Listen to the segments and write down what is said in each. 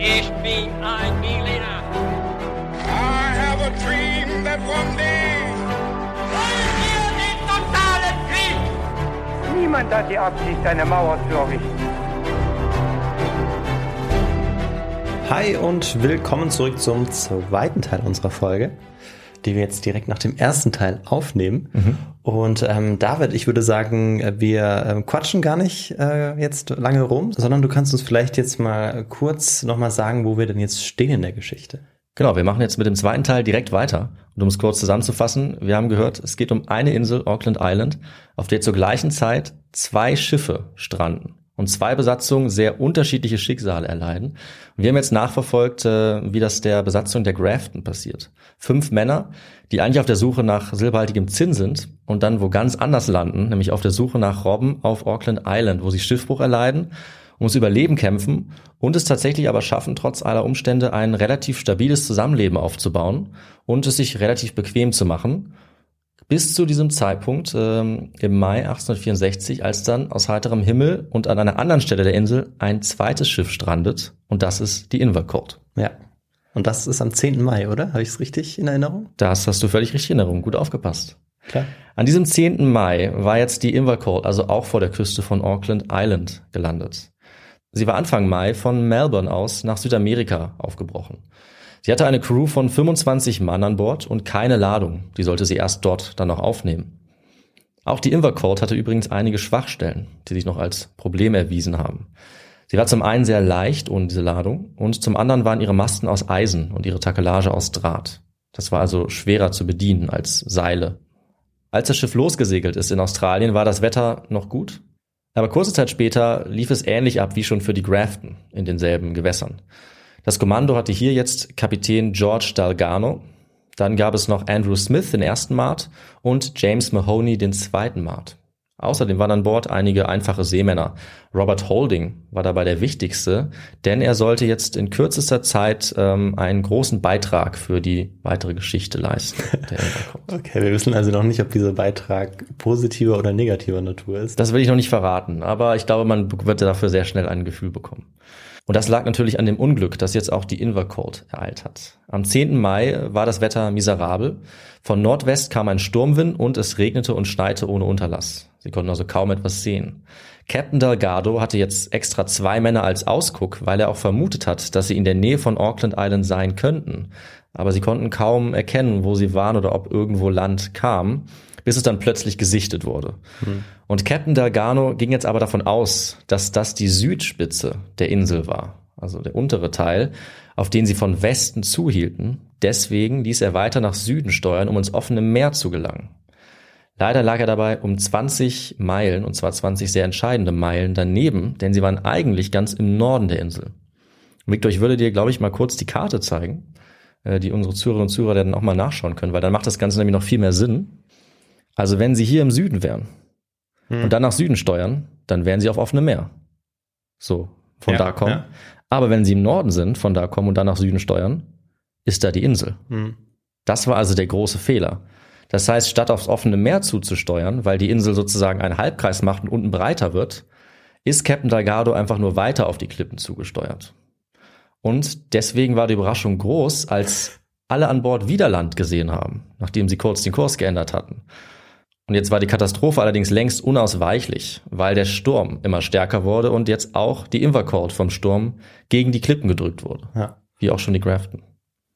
Ich bin ein Berliner. I have a dream that one day. Wollen wir den totalen Krieg? Niemand hat die Absicht, eine Mauer zu errichten. Hi und willkommen zurück zum zweiten Teil unserer Folge, die wir jetzt direkt nach dem ersten Teil aufnehmen. Und ähm, David, ich würde sagen, wir ähm, quatschen gar nicht äh, jetzt lange rum, sondern du kannst uns vielleicht jetzt mal kurz nochmal sagen, wo wir denn jetzt stehen in der Geschichte. Genau, wir machen jetzt mit dem zweiten Teil direkt weiter. Und um es kurz zusammenzufassen, wir haben gehört, es geht um eine Insel, Auckland Island, auf der zur gleichen Zeit zwei Schiffe stranden und zwei Besatzungen sehr unterschiedliche Schicksale erleiden. Und wir haben jetzt nachverfolgt, äh, wie das der Besatzung der Grafton passiert. Fünf Männer, die eigentlich auf der Suche nach silberhaltigem Zinn sind und dann wo ganz anders landen, nämlich auf der Suche nach Robben auf Auckland Island, wo sie Schiffbruch erleiden, ums Überleben kämpfen und es tatsächlich aber schaffen, trotz aller Umstände ein relativ stabiles Zusammenleben aufzubauen und es sich relativ bequem zu machen bis zu diesem Zeitpunkt ähm, im Mai 1864, als dann aus heiterem Himmel und an einer anderen Stelle der Insel ein zweites Schiff strandet und das ist die Invercourt. Ja. Und das ist am 10. Mai, oder? Habe ich es richtig in Erinnerung? Das hast du völlig richtig in Erinnerung, gut aufgepasst. Klar. An diesem 10. Mai war jetzt die Invercourt, also auch vor der Küste von Auckland Island, gelandet. Sie war Anfang Mai von Melbourne aus nach Südamerika aufgebrochen. Sie hatte eine Crew von 25 Mann an Bord und keine Ladung. Die sollte sie erst dort dann noch aufnehmen. Auch die Invercourt hatte übrigens einige Schwachstellen, die sich noch als Problem erwiesen haben. Sie war zum einen sehr leicht ohne diese Ladung und zum anderen waren ihre Masten aus Eisen und ihre Takelage aus Draht. Das war also schwerer zu bedienen als Seile. Als das Schiff losgesegelt ist in Australien, war das Wetter noch gut. Aber kurze Zeit später lief es ähnlich ab wie schon für die Grafton in denselben Gewässern. Das Kommando hatte hier jetzt Kapitän George Dalgano. Dann gab es noch Andrew Smith, den ersten Mart, und James Mahoney, den zweiten Mart. Außerdem waren an Bord einige einfache Seemänner. Robert Holding war dabei der wichtigste, denn er sollte jetzt in kürzester Zeit ähm, einen großen Beitrag für die weitere Geschichte leisten. Okay, wir wissen also noch nicht, ob dieser Beitrag positiver oder negativer Natur ist. das will ich noch nicht verraten, aber ich glaube, man wird dafür sehr schnell ein Gefühl bekommen. Und das lag natürlich an dem Unglück, das jetzt auch die Invercourt ereilt hat. Am 10. Mai war das Wetter miserabel. Von Nordwest kam ein Sturmwind und es regnete und schneite ohne Unterlass. Sie konnten also kaum etwas sehen. Captain Delgado hatte jetzt extra zwei Männer als Ausguck, weil er auch vermutet hat, dass sie in der Nähe von Auckland Island sein könnten. Aber sie konnten kaum erkennen, wo sie waren oder ob irgendwo Land kam, bis es dann plötzlich gesichtet wurde. Und Captain Delgado ging jetzt aber davon aus, dass das die Südspitze der Insel war, also der untere Teil, auf den sie von Westen zuhielten. Deswegen ließ er weiter nach Süden steuern, um ins offene Meer zu gelangen. Leider lag er dabei um 20 Meilen, und zwar 20 sehr entscheidende Meilen daneben, denn sie waren eigentlich ganz im Norden der Insel. Victor, ich würde dir, glaube ich, mal kurz die Karte zeigen, die unsere Zuhörerinnen und Zuhörer dann auch mal nachschauen können, weil dann macht das Ganze nämlich noch viel mehr Sinn. Also wenn sie hier im Süden wären und dann nach Süden steuern, dann wären sie auf offenem Meer. So, von Ja, da kommen. ja. Aber wenn sie im Norden sind, von da kommen und dann nach Süden steuern, ist da die Insel. Hm. Das war also der große Fehler. Das heißt, statt aufs offene Meer zuzusteuern, weil die Insel sozusagen einen Halbkreis macht und unten breiter wird, ist Captain Delgado einfach nur weiter auf die Klippen zugesteuert. Und deswegen war die Überraschung groß, als alle an Bord wieder Land gesehen haben, nachdem sie kurz den Kurs geändert hatten. Und jetzt war die Katastrophe allerdings längst unausweichlich, weil der Sturm immer stärker wurde und jetzt auch die Invercourt vom Sturm gegen die Klippen gedrückt wurde. Ja. Wie auch schon die Grafton.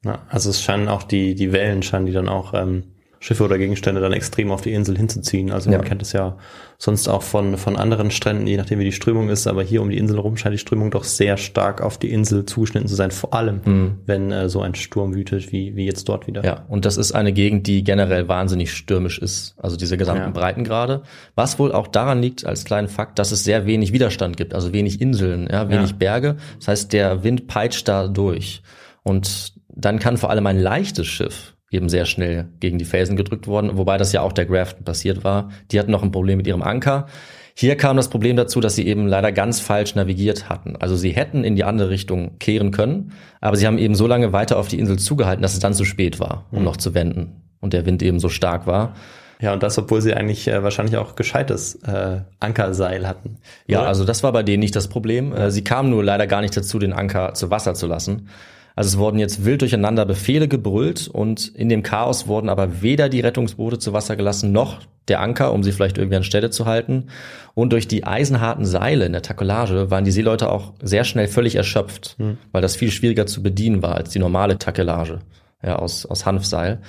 Ja, also es scheinen auch die, die Wellen scheinen die dann auch ähm, Schiffe oder Gegenstände dann extrem auf die Insel hinzuziehen. Also man Ja. kennt es ja sonst auch von, von anderen Stränden, je nachdem wie die Strömung ist, aber hier um die Insel rum scheint die Strömung doch sehr stark auf die Insel zugeschnitten zu sein, vor allem wenn äh, so ein Sturm wütet, wie, wie jetzt dort wieder. Ja, und das ist eine Gegend, die generell wahnsinnig stürmisch ist, also diese gesamten Ja. Breitengrade. Was wohl auch daran liegt, als kleinen Fakt, dass es sehr wenig Widerstand gibt, also wenig Inseln, ja, wenig Ja. Berge. Das heißt, der Wind peitscht da durch. Und dann kann vor allem ein leichtes Schiff eben sehr schnell gegen die Felsen gedrückt worden, wobei das ja auch der Grafton passiert war. Die hatten noch ein Problem mit ihrem Anker. Hier kam das Problem dazu, dass sie eben leider ganz falsch navigiert hatten. Also sie hätten in die andere Richtung kehren können, aber sie haben eben so lange weiter auf die Insel zugehalten, dass es dann zu spät war, um noch zu wenden. Und der Wind eben so stark war. Ja, und das, obwohl sie eigentlich äh, wahrscheinlich auch gescheites äh, Ankerseil hatten. Ja, oder? also das war bei denen nicht das Problem. Äh, Sie kamen nur leider gar nicht dazu, den Anker zu Wasser zu lassen. Also es wurden jetzt wild durcheinander Befehle gebrüllt und in dem Chaos wurden aber weder die Rettungsboote zu Wasser gelassen, noch der Anker, um sie vielleicht irgendwie an Stelle zu halten. Und durch die eisenharten Seile in der Takelage waren die Seeleute auch sehr schnell völlig erschöpft, weil das viel schwieriger zu bedienen war als die normale Takelage ja, aus, aus Hanfseil.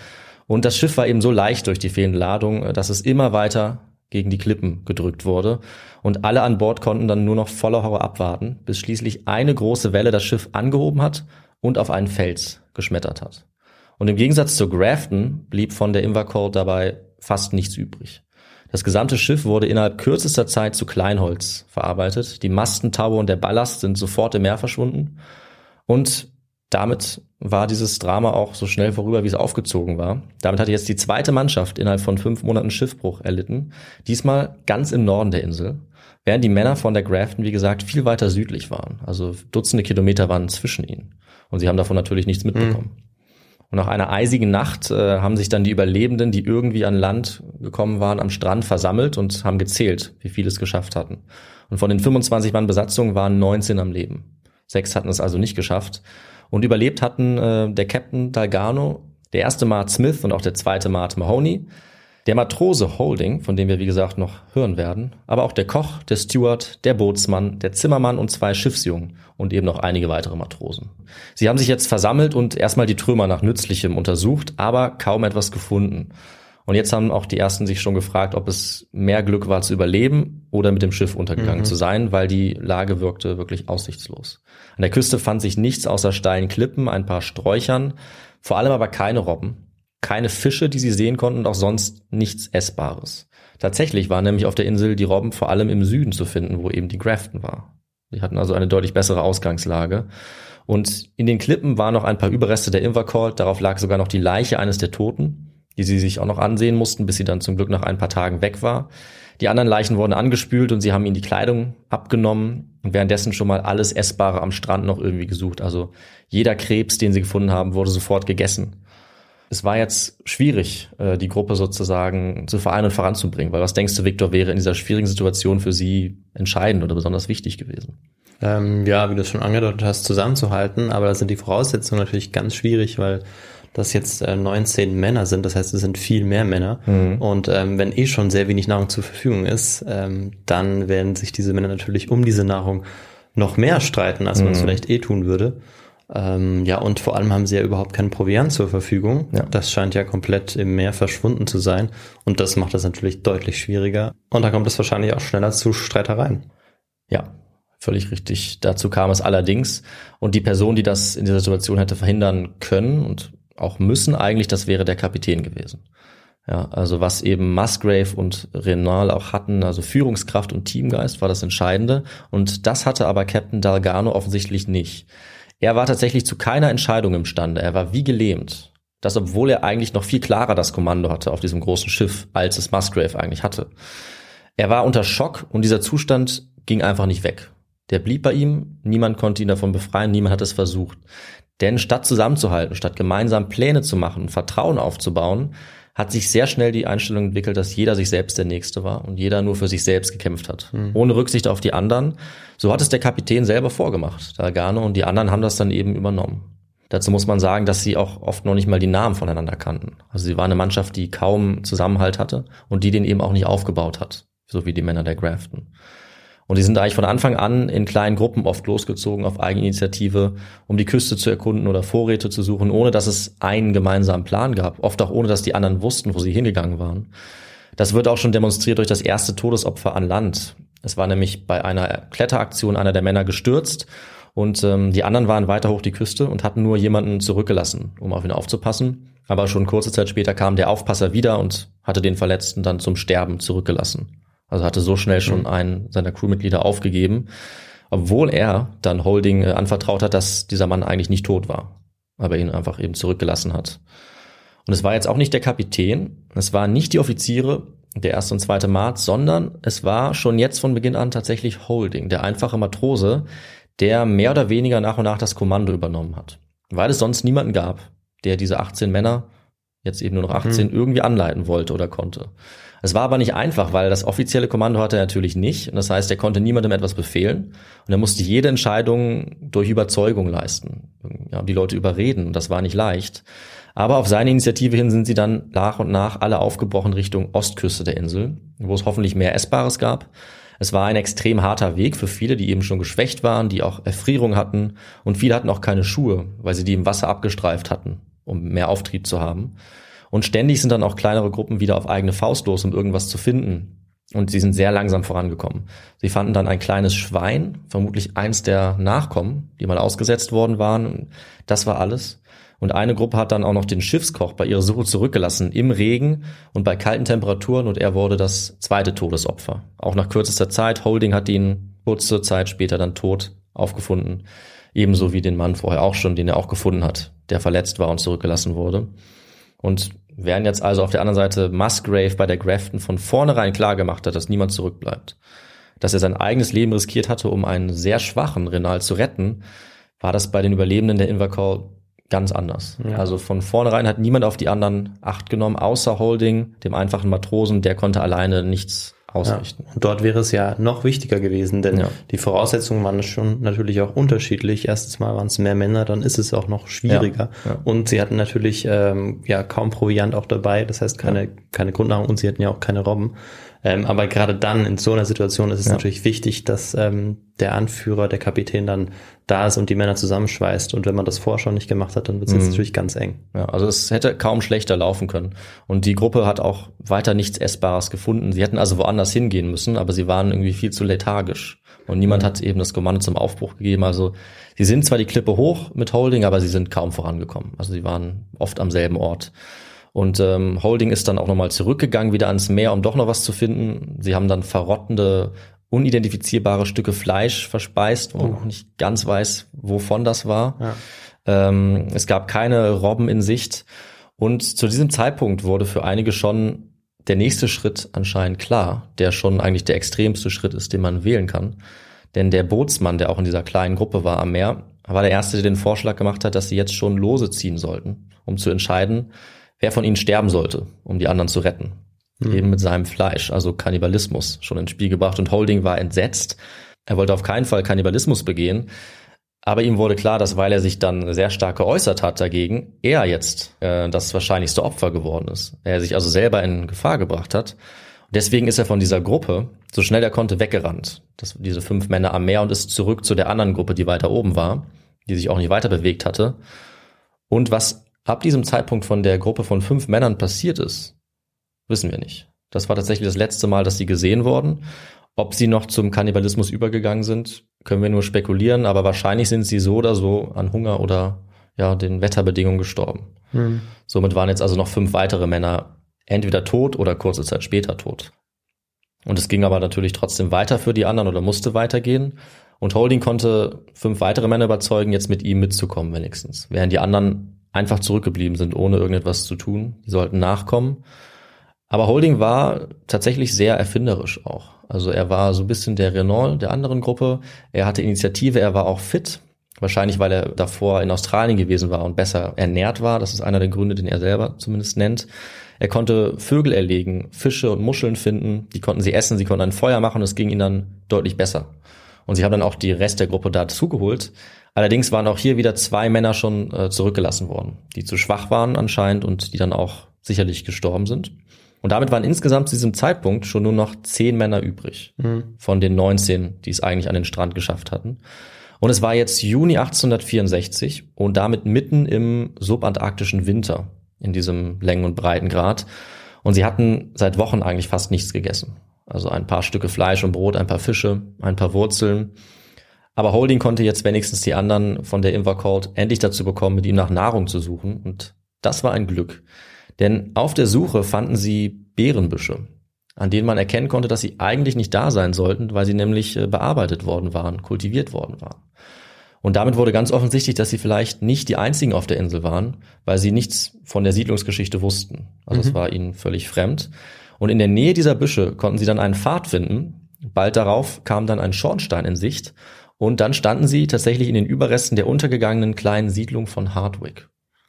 Und das Schiff war eben so leicht durch die fehlende Ladung, dass es immer weiter gegen die Klippen gedrückt wurde. Und alle an Bord konnten dann nur noch voller Horror abwarten, bis schließlich eine große Welle das Schiff angehoben hat und auf einen Fels geschmettert hat. Und im Gegensatz zur Grafton blieb von der Invercold dabei fast nichts übrig. Das gesamte Schiff wurde innerhalb kürzester Zeit zu Kleinholz verarbeitet. Die Masten, Taue und der Ballast sind sofort im Meer verschwunden. Und damit war dieses Drama auch so schnell vorüber, wie es aufgezogen war. Damit hatte jetzt die zweite Mannschaft innerhalb von fünf Monaten Schiffbruch erlitten. Diesmal ganz im Norden der Insel. Während die Männer von der Grafton, wie gesagt, viel weiter südlich waren. Also Dutzende Kilometer waren zwischen ihnen. Und sie haben davon natürlich nichts mitbekommen. Und nach einer eisigen Nacht äh, haben sich dann die Überlebenden, die irgendwie an Land gekommen waren, am Strand versammelt und haben gezählt, wie viele es geschafft hatten. Und von den 25 Mann Besatzung waren 19 am Leben. Sechs hatten es also nicht geschafft. Und überlebt hatten äh, der Captain Dalgano, der erste Mart Smith und auch der zweite Mart Mahoney, der Matrose Holding, von dem wir wie gesagt noch hören werden, aber auch der Koch, der Steward, der Bootsmann, der Zimmermann und zwei Schiffsjungen und eben noch einige weitere Matrosen. Sie haben sich jetzt versammelt und erstmal die Trümmer nach Nützlichem untersucht, aber kaum etwas gefunden. Und jetzt haben auch die ersten sich schon gefragt, ob es mehr Glück war zu überleben oder mit dem Schiff untergegangen Mhm. zu sein, weil die Lage wirkte wirklich aussichtslos. An der Küste fand sich nichts außer steilen Klippen, ein paar Sträuchern, vor allem aber keine Robben, keine Fische, die sie sehen konnten und auch sonst nichts Essbares. Tatsächlich waren nämlich auf der Insel die Robben vor allem im Süden zu finden, wo eben die Grafton war. Sie hatten also eine deutlich bessere Ausgangslage. Und in den Klippen waren noch ein paar Überreste der Invercold, darauf lag sogar noch die Leiche eines der Toten, die sie sich auch noch ansehen mussten, bis sie dann zum Glück nach ein paar Tagen weg war. Die anderen Leichen wurden angespült und sie haben ihnen die Kleidung abgenommen und währenddessen schon mal alles Essbare am Strand noch irgendwie gesucht. Also jeder Krebs, den sie gefunden haben, wurde sofort gegessen. Es war jetzt schwierig, äh, die Gruppe sozusagen zu vereinen und voranzubringen, weil was denkst du, Viktor, wäre in dieser schwierigen Situation für sie entscheidend oder besonders wichtig gewesen? Ähm, ja, wie du es schon angedeutet hast, zusammenzuhalten, aber da sind die Voraussetzungen natürlich ganz schwierig, weil das jetzt äh, 19 Männer sind, das heißt, es sind viel mehr Männer. Und ähm, wenn eh schon sehr wenig Nahrung zur Verfügung ist, ähm, dann werden sich diese Männer natürlich um diese Nahrung noch mehr streiten, als man es vielleicht eh tun würde. Ähm, ja, und vor allem haben sie ja überhaupt keinen Proviant zur Verfügung. Ja. Das scheint ja komplett im Meer verschwunden zu sein. Und das macht das natürlich deutlich schwieriger. Und da kommt es wahrscheinlich auch schneller zu Streitereien. Ja, völlig richtig. Dazu kam es allerdings. Und die Person, die das in dieser Situation hätte verhindern können und auch müssen, eigentlich, das wäre der Kapitän gewesen. Ja, also was eben Musgrave und Renal auch hatten, also Führungskraft und Teamgeist war das Entscheidende. Und das hatte aber Captain Dalgano offensichtlich nicht. Er war tatsächlich zu keiner Entscheidung imstande. Er war wie gelähmt. Das, obwohl er eigentlich noch viel klarer das Kommando hatte auf diesem großen Schiff, als es Musgrave eigentlich hatte. Er war unter Schock und dieser Zustand ging einfach nicht weg. Der blieb bei ihm, niemand konnte ihn davon befreien, niemand hat es versucht. Denn statt zusammenzuhalten, statt gemeinsam Pläne zu machen, Vertrauen aufzubauen, hat sich sehr schnell die Einstellung entwickelt, dass jeder sich selbst der Nächste war und jeder nur für sich selbst gekämpft hat, ohne Rücksicht auf die anderen. So hat es der Kapitän selber vorgemacht, Dalgano, und die anderen haben das dann eben übernommen. Dazu muss man sagen, dass sie auch oft noch nicht mal die Namen voneinander kannten. Also sie war eine Mannschaft, die kaum Zusammenhalt hatte und die den eben auch nicht aufgebaut hat, so wie die Männer der Grafton. Und die sind eigentlich von Anfang an in kleinen Gruppen oft losgezogen auf Eigeninitiative, um die Küste zu erkunden oder Vorräte zu suchen, ohne dass es einen gemeinsamen Plan gab. Oft auch ohne, dass die anderen wussten, wo sie hingegangen waren. Das wird auch schon demonstriert durch das erste Todesopfer an Land. Es war nämlich bei einer Kletteraktion einer der Männer gestürzt und ähm, die anderen waren weiter hoch die Küste und hatten nur jemanden zurückgelassen, um auf ihn aufzupassen. Aber schon kurze Zeit später kam der Aufpasser wieder und hatte den Verletzten dann zum Sterben zurückgelassen. Also hatte so schnell schon einen seiner Crewmitglieder aufgegeben, obwohl er dann Holding äh, anvertraut hat, dass dieser Mann eigentlich nicht tot war, aber ihn einfach eben zurückgelassen hat. Und es war jetzt auch nicht der Kapitän, es waren nicht die Offiziere, der erste und zweite Mart, sondern es war schon jetzt von Beginn an tatsächlich Holding, der einfache Matrose, der mehr oder weniger nach und nach das Kommando übernommen hat. Weil es sonst niemanden gab, der diese 18 Männer jetzt eben nur noch 18, mhm. irgendwie anleiten wollte oder konnte. Es war aber nicht einfach, weil das offizielle Kommando hatte er natürlich nicht. Und das heißt, er konnte niemandem etwas befehlen. Und er musste jede Entscheidung durch Überzeugung leisten. Ja, die Leute überreden. Und das war nicht leicht. Aber auf seine Initiative hin sind sie dann nach und nach alle aufgebrochen Richtung Ostküste der Insel, wo es hoffentlich mehr Essbares gab. Es war ein extrem harter Weg für viele, die eben schon geschwächt waren, die auch Erfrierung hatten. Und viele hatten auch keine Schuhe, weil sie die im Wasser abgestreift hatten, um mehr Auftrieb zu haben. Und ständig sind dann auch kleinere Gruppen wieder auf eigene Faust los, um irgendwas zu finden. Und sie sind sehr langsam vorangekommen. Sie fanden dann ein kleines Schwein, vermutlich eins der Nachkommen, die mal ausgesetzt worden waren. Das war alles. Und eine Gruppe hat dann auch noch den Schiffskoch bei ihrer Suche zurückgelassen im Regen und bei kalten Temperaturen und er wurde das zweite Todesopfer. Auch nach kürzester Zeit. Holding hat ihn kurze Zeit später dann tot aufgefunden. Ebenso wie den Mann vorher auch schon, den er auch gefunden hat, der verletzt war und zurückgelassen wurde. Und Während jetzt also auf der anderen Seite Musgrave bei der Grafton von vornherein klar gemacht hat, dass niemand zurückbleibt. Dass er sein eigenes Leben riskiert hatte, um einen sehr schwachen Renal zu retten, war das bei den Überlebenden der Invercall ganz anders. Ja. Also von vornherein hat niemand auf die anderen Acht genommen, außer Holding, dem einfachen Matrosen, der konnte alleine nichts ausrichten. Ja. Und dort wäre es ja noch wichtiger gewesen, denn ja. die Voraussetzungen waren schon natürlich auch unterschiedlich. Erstens mal waren es mehr Männer, dann ist es auch noch schwieriger. Ja. Und sie hatten natürlich ähm, ja kaum Proviant auch dabei, das heißt keine, keine Grundnahrung und sie hatten ja auch keine Robben. Ähm, aber gerade dann in so einer Situation ist es ja. natürlich wichtig, dass ähm, der Anführer, der Kapitän dann da ist und die Männer zusammenschweißt. Und wenn man das vorher schon nicht gemacht hat, dann wird es mhm. jetzt natürlich ganz eng. Ja, also es hätte kaum schlechter laufen können. Und die Gruppe hat auch weiter nichts Essbares gefunden. Sie hätten also woanders hingehen müssen, aber sie waren irgendwie viel zu lethargisch. Und niemand mhm. hat eben das Kommando zum Aufbruch gegeben. Also sie sind zwar die Klippe hoch mit Holding, aber sie sind kaum vorangekommen. Also sie waren oft am selben Ort. Und ähm, Holding ist dann auch nochmal zurückgegangen, wieder ans Meer, um doch noch was zu finden. Sie haben dann verrottende, unidentifizierbare Stücke Fleisch verspeist, wo man noch nicht ganz weiß, wovon das war. Ja. Ähm, es gab keine Robben in Sicht. Und zu diesem Zeitpunkt wurde für einige schon der nächste Schritt anscheinend klar, der schon eigentlich der extremste Schritt ist, den man wählen kann. Denn der Bootsmann, der auch in dieser kleinen Gruppe war am Meer, war der Erste, der den Vorschlag gemacht hat, dass sie jetzt schon Lose ziehen sollten, um zu entscheiden, wer von ihnen sterben sollte, um die anderen zu retten. Mhm. Eben mit seinem Fleisch, also Kannibalismus, schon ins Spiel gebracht. Und Holding war entsetzt. Er wollte auf keinen Fall Kannibalismus begehen. Aber ihm wurde klar, dass weil er sich dann sehr stark geäußert hat dagegen, er jetzt äh, das wahrscheinlichste Opfer geworden ist. Er sich also selber in Gefahr gebracht hat. Und deswegen ist er von dieser Gruppe, so schnell er konnte, weggerannt. Das, diese fünf Männer am Meer und ist zurück zu der anderen Gruppe, die weiter oben war, die sich auch nicht weiter bewegt hatte. Und was ab diesem Zeitpunkt von der Gruppe von fünf Männern passiert ist, wissen wir nicht. Das war tatsächlich das letzte Mal, dass sie gesehen wurden. Ob sie noch zum Kannibalismus übergegangen sind, können wir nur spekulieren, aber wahrscheinlich sind sie so oder so an Hunger oder ja, den Wetterbedingungen gestorben. Mhm. Somit waren jetzt also noch fünf weitere Männer entweder tot oder kurze Zeit später tot. Und es ging aber natürlich trotzdem weiter für die anderen oder musste weitergehen. Und Holding konnte fünf weitere Männer überzeugen, jetzt mit ihm mitzukommen wenigstens. Während die anderen einfach zurückgeblieben sind, ohne irgendetwas zu tun. Die sollten nachkommen. Aber Holding war tatsächlich sehr erfinderisch auch. Also er war so ein bisschen der Renault der anderen Gruppe. Er hatte Initiative, er war auch fit. Wahrscheinlich, weil er davor in Australien gewesen war und besser ernährt war. Das ist einer der Gründe, den er selber zumindest nennt. Er konnte Vögel erlegen, Fische und Muscheln finden. Die konnten sie essen, sie konnten ein Feuer machen und es ging ihnen dann deutlich besser. Und sie haben dann auch die Rest der Gruppe dazugeholt. Allerdings waren auch hier wieder zwei Männer schon äh, zurückgelassen worden, die zu schwach waren anscheinend und die dann auch sicherlich gestorben sind. Und damit waren insgesamt zu diesem Zeitpunkt schon nur noch zehn Männer übrig mhm. von den 19, die es eigentlich an den Strand geschafft hatten. Und es war jetzt Juni 1864 und damit mitten im subantarktischen Winter in diesem Längen- und Breitengrad. Und sie hatten seit Wochen eigentlich fast nichts gegessen. Also ein paar Stücke Fleisch und Brot, ein paar Fische, ein paar Wurzeln aber Holding konnte jetzt wenigstens die anderen von der Invercold endlich dazu bekommen, mit ihm nach Nahrung zu suchen. Und das war ein Glück. Denn auf der Suche fanden sie Beerenbüsche, an denen man erkennen konnte, dass sie eigentlich nicht da sein sollten, weil sie nämlich äh, bearbeitet worden waren, kultiviert worden waren. Und damit wurde ganz offensichtlich, dass sie vielleicht nicht die einzigen auf der Insel waren, weil sie nichts von der Siedlungsgeschichte wussten. Also mhm. es war ihnen völlig fremd. Und in der Nähe dieser Büsche konnten sie dann einen Pfad finden. Bald darauf kam dann ein Schornstein in Sicht und dann standen sie tatsächlich in den Überresten der untergegangenen kleinen Siedlung von Hardwick.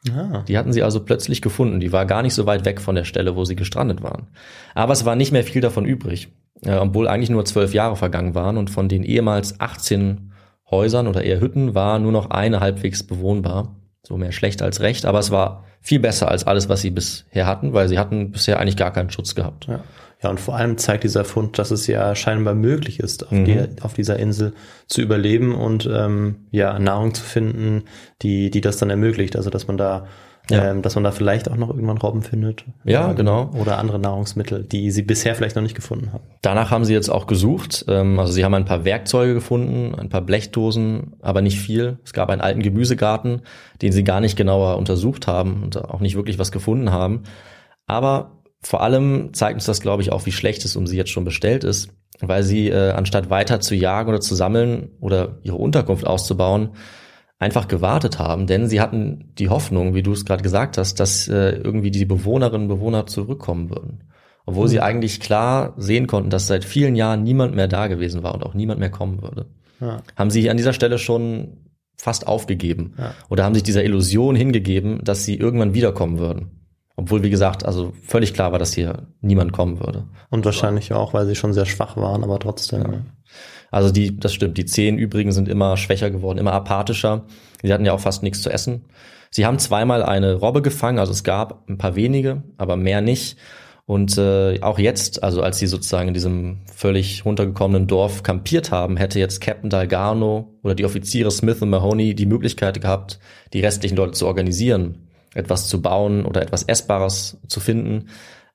Ah. Die hatten sie also plötzlich gefunden. Die war gar nicht so weit weg von der Stelle, wo sie gestrandet waren. Aber es war nicht mehr viel davon übrig, äh, obwohl eigentlich nur zwölf Jahre vergangen waren und von den ehemals 18 Häusern oder eher Hütten war nur noch eine halbwegs bewohnbar. So mehr schlecht als recht, aber es war viel besser als alles, was sie bisher hatten, weil sie hatten bisher eigentlich gar keinen Schutz gehabt. Ja. Ja, und vor allem zeigt dieser Fund, dass es ja scheinbar möglich ist, auf, Mhm. die, auf dieser Insel zu überleben und ähm, ja Nahrung zu finden, die die das dann ermöglicht. Also dass man da Ja. ähm, dass man da vielleicht auch noch irgendwann Robben findet. Ja, Ähm, genau. Oder andere Nahrungsmittel, die sie bisher vielleicht noch nicht gefunden haben. Danach haben sie jetzt auch gesucht. Ähm, Also sie haben ein paar Werkzeuge gefunden, ein paar Blechdosen, aber nicht viel. Es gab einen alten Gemüsegarten, den sie gar nicht genauer untersucht haben und auch nicht wirklich was gefunden haben. Aber vor allem zeigt uns das, glaube ich, auch, wie schlecht es um sie jetzt schon bestellt ist, weil sie, äh, anstatt weiter zu jagen oder zu sammeln oder ihre Unterkunft auszubauen, einfach gewartet haben, denn sie hatten die Hoffnung, wie du es gerade gesagt hast, dass äh, irgendwie die Bewohnerinnen und Bewohner zurückkommen würden. Obwohl sie eigentlich klar sehen konnten, dass seit vielen Jahren niemand mehr da gewesen war und auch niemand mehr kommen würde. Ja. Haben sie an dieser Stelle schon fast aufgegeben Ja. oder haben sich dieser Illusion hingegeben, dass sie irgendwann wiederkommen würden. Obwohl, wie gesagt, also völlig klar war, dass hier niemand kommen würde. Und wahrscheinlich auch, weil sie schon sehr schwach waren, aber trotzdem. ne? Also die, das stimmt. Die Zehen übrigen sind immer schwächer geworden, immer apathischer. Sie hatten ja auch fast nichts zu essen. Sie haben zweimal eine Robbe gefangen, also es gab ein paar wenige, aber mehr nicht. Und äh, auch jetzt, also als sie sozusagen in diesem völlig runtergekommenen Dorf kampiert haben, hätte jetzt Captain Dalgarno oder die Offiziere Smith und Mahoney die Möglichkeit gehabt, die restlichen Leute zu organisieren, etwas zu bauen oder etwas Essbares zu finden.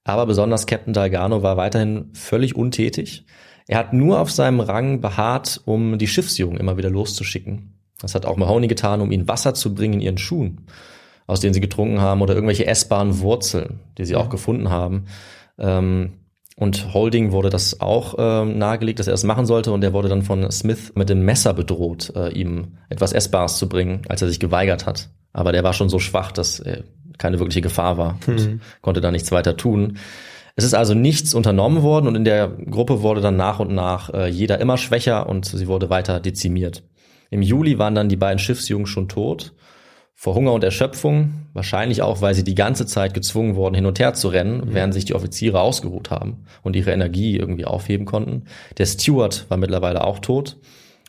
Aber besonders Captain Dalgarno war weiterhin völlig untätig. Er hat nur auf seinem Rang beharrt, um die Schiffsjungen immer wieder loszuschicken. Das hat auch Mahoney getan, um ihnen Wasser zu bringen in ihren Schuhen, aus denen sie getrunken haben, oder irgendwelche essbaren Wurzeln, die sie auch gefunden haben. Ähm, und Holding wurde das auch ähm, nahegelegt, dass er es machen sollte, und er wurde dann von Smith mit dem Messer bedroht, äh, ihm etwas Essbares zu bringen, als er sich geweigert hat. Aber der war schon so schwach, dass keine wirkliche Gefahr war und konnte da nichts weiter tun. Es ist also nichts unternommen worden und in der Gruppe wurde dann nach und nach äh, jeder immer schwächer und sie wurde weiter dezimiert. Im Juli waren dann die beiden Schiffsjungen schon tot. Vor Hunger und Erschöpfung, wahrscheinlich auch, weil sie die ganze Zeit gezwungen wurden, hin und her zu rennen, während sich die Offiziere ausgeruht haben und ihre Energie irgendwie aufheben konnten. Der Steward war mittlerweile auch tot.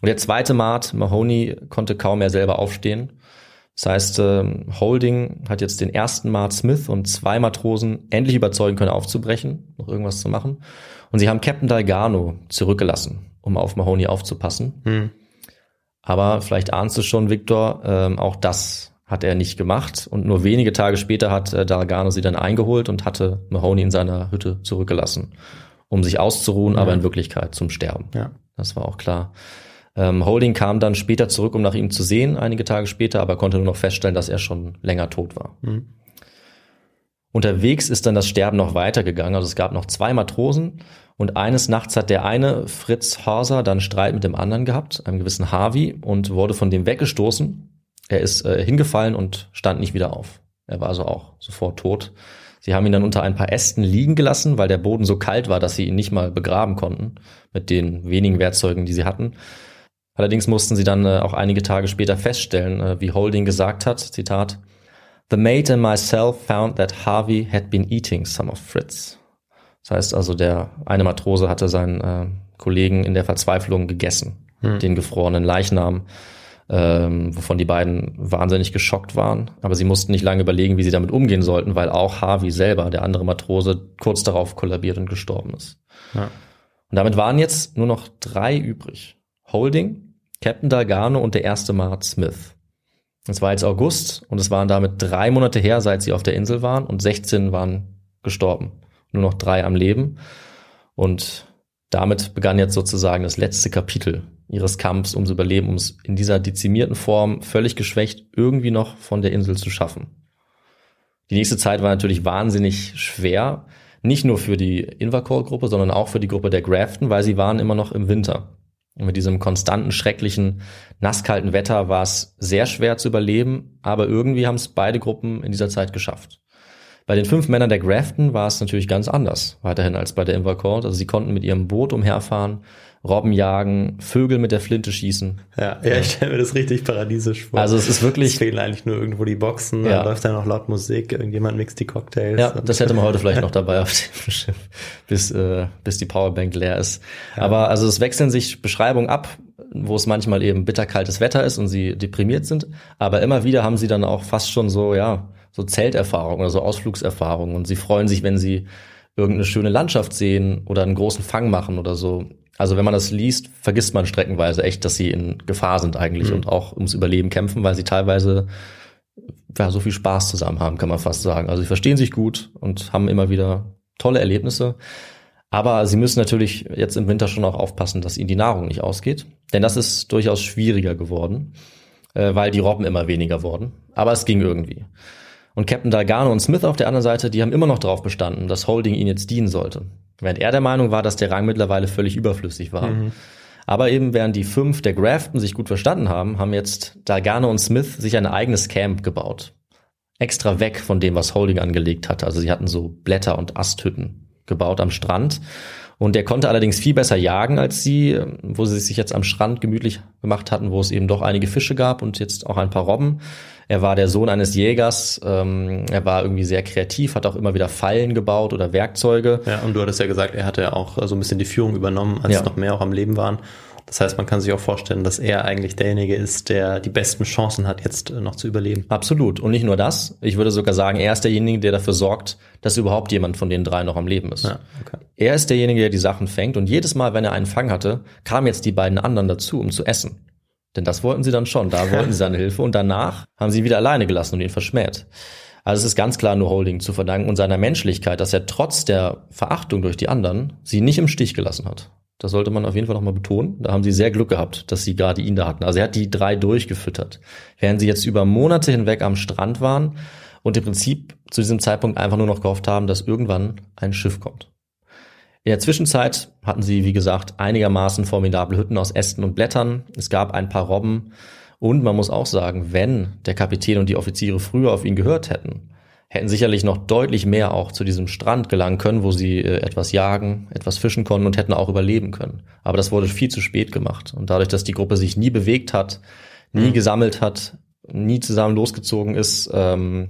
Und der zweite Mart, Mahoney, konnte kaum mehr selber aufstehen. Das heißt, ähm, Holding hat jetzt den ersten Mart Smith und zwei Matrosen endlich überzeugen können, aufzubrechen, noch irgendwas zu machen. Und sie haben Captain Dalgarno zurückgelassen, um auf Mahoney aufzupassen. Hm. Aber vielleicht ahnst du schon, Victor, ähm, auch das hat er nicht gemacht. Und nur wenige Tage später hat äh, Dalgarno sie dann eingeholt und hatte Mahoney in seiner Hütte zurückgelassen, um sich auszuruhen, aber in Wirklichkeit zum Sterben. Ja. Das war auch klar. Ähm, Holding kam dann später zurück, um nach ihm zu sehen, einige Tage später, aber konnte nur noch feststellen, dass er schon länger tot war. Mhm. Unterwegs ist dann das Sterben noch weitergegangen. Also es gab noch zwei Matrosen und eines Nachts hat der eine, Fritz Horser, dann Streit mit dem anderen gehabt, einem gewissen Harvey, und wurde von dem weggestoßen. Er ist äh, hingefallen und stand nicht wieder auf. Er war also auch sofort tot. Sie haben ihn dann unter ein paar Ästen liegen gelassen, weil der Boden so kalt war, dass sie ihn nicht mal begraben konnten mit den wenigen Werkzeugen, die sie hatten. Allerdings mussten sie dann äh, auch einige Tage später feststellen, äh, wie Holding gesagt hat, Zitat, The mate and myself found that Harvey had been eating some of Fritz. Das heißt also, der eine Matrose hatte seinen äh, Kollegen in der Verzweiflung gegessen, den gefrorenen Leichnam, ähm, wovon die beiden wahnsinnig geschockt waren. Aber sie mussten nicht lange überlegen, wie sie damit umgehen sollten, weil auch Harvey selber, der andere Matrose, kurz darauf kollabiert und gestorben ist. Ja. Und damit waren jetzt nur noch drei übrig. Holding, Captain Dalgarno und der erste Mart Smith. Es war jetzt August und es waren damit drei Monate her, seit sie auf der Insel waren und 16 waren gestorben. Nur noch drei am Leben. Und damit begann jetzt sozusagen das letzte Kapitel ihres Kampfs ums Überleben, um es in dieser dezimierten Form, völlig geschwächt, irgendwie noch von der Insel zu schaffen. Die nächste Zeit war natürlich wahnsinnig schwer, nicht nur für die Invercore-Gruppe, sondern auch für die Gruppe der Grafton, weil sie waren immer noch im Winter. Und mit diesem konstanten, schrecklichen, nasskalten Wetter war es sehr schwer zu überleben, aber irgendwie haben es beide Gruppen in dieser Zeit geschafft. Bei den fünf Männern der Grafton war es natürlich ganz anders, weiterhin als bei der Invercourt. Also sie konnten mit ihrem Boot umherfahren, Robben jagen, Vögel mit der Flinte schießen. Ja, ja ich stelle mir das richtig paradiesisch vor. Also es ist wirklich... Es fehlen eigentlich nur irgendwo die Boxen, Ja. dann läuft da noch laut Musik, irgendjemand mixt die Cocktails. Ja, das hätte man heute vielleicht noch dabei auf dem Schiff, bis, äh, bis die Powerbank leer ist. Aber also es wechseln sich Beschreibungen ab, wo es manchmal eben bitterkaltes Wetter ist und sie deprimiert sind. Aber immer wieder haben sie dann auch fast schon so, ja, so Zelterfahrungen oder so Ausflugserfahrungen und sie freuen sich, wenn sie irgendeine schöne Landschaft sehen oder einen großen Fang machen oder so. Also wenn man das liest, vergisst man streckenweise echt, dass sie in Gefahr sind eigentlich und auch ums Überleben kämpfen, weil sie teilweise ja, so viel Spaß zusammen haben, kann man fast sagen. Also sie verstehen sich gut und haben immer wieder tolle Erlebnisse. Aber sie müssen natürlich jetzt im Winter schon auch aufpassen, dass ihnen die Nahrung nicht ausgeht. Denn das ist durchaus schwieriger geworden, äh, weil die Robben immer weniger wurden. Aber es ging irgendwie. Und Captain Dalgano und Smith auf der anderen Seite, die haben immer noch darauf bestanden, dass Holding ihnen jetzt dienen sollte. Während er der Meinung war, dass der Rang mittlerweile völlig überflüssig war. Aber eben während die fünf der Grafton sich gut verstanden haben, haben jetzt Dalgano und Smith sich ein eigenes Camp gebaut. Extra weg von dem, was Holding angelegt hatte. Also sie hatten so Blätter- und Asthütten gebaut am Strand. Und er konnte allerdings viel besser jagen als sie, wo sie sich jetzt am Strand gemütlich gemacht hatten, wo es eben doch einige Fische gab und jetzt auch ein paar Robben. Er war der Sohn eines Jägers, ähm, er war irgendwie sehr kreativ, hat auch immer wieder Fallen gebaut oder Werkzeuge. Ja, und du hattest ja gesagt, er hatte ja auch so ein bisschen die Führung übernommen, als Ja. noch mehr auch am Leben waren. Das heißt, man kann sich auch vorstellen, dass er eigentlich derjenige ist, der die besten Chancen hat, jetzt äh, noch zu überleben. Absolut. Und nicht nur das. Ich würde sogar sagen, er ist derjenige, der dafür sorgt, dass überhaupt jemand von den drei noch am Leben ist. Ja, okay. Er ist derjenige, der die Sachen fängt. Und jedes Mal, wenn er einen Fang hatte, kamen jetzt die beiden anderen dazu, um zu essen. Denn das wollten sie dann schon. Da wollten sie seine Hilfe. Und danach haben sie ihn wieder alleine gelassen und ihn verschmäht. Also es ist ganz klar nur Holding zu verdanken und seiner Menschlichkeit, dass er trotz der Verachtung durch die anderen sie nicht im Stich gelassen hat. Das sollte man auf jeden Fall nochmal betonen. Da haben sie sehr Glück gehabt, dass sie gerade ihn da hatten. Also er hat die drei durchgefüttert. Während sie jetzt über Monate hinweg am Strand waren und im Prinzip zu diesem Zeitpunkt einfach nur noch gehofft haben, dass irgendwann ein Schiff kommt. In der Zwischenzeit hatten sie, wie gesagt, einigermaßen formidable Hütten aus Ästen und Blättern. Es gab ein paar Robben. Und man muss auch sagen, wenn der Kapitän und die Offiziere früher auf ihn gehört hätten, hätten sicherlich noch deutlich mehr auch zu diesem Strand gelangen können, wo sie äh, etwas jagen, etwas fischen konnten und hätten auch überleben können. Aber das wurde viel zu spät gemacht. Und dadurch, dass die Gruppe sich nie bewegt hat, nie gesammelt hat, nie zusammen losgezogen ist, ähm,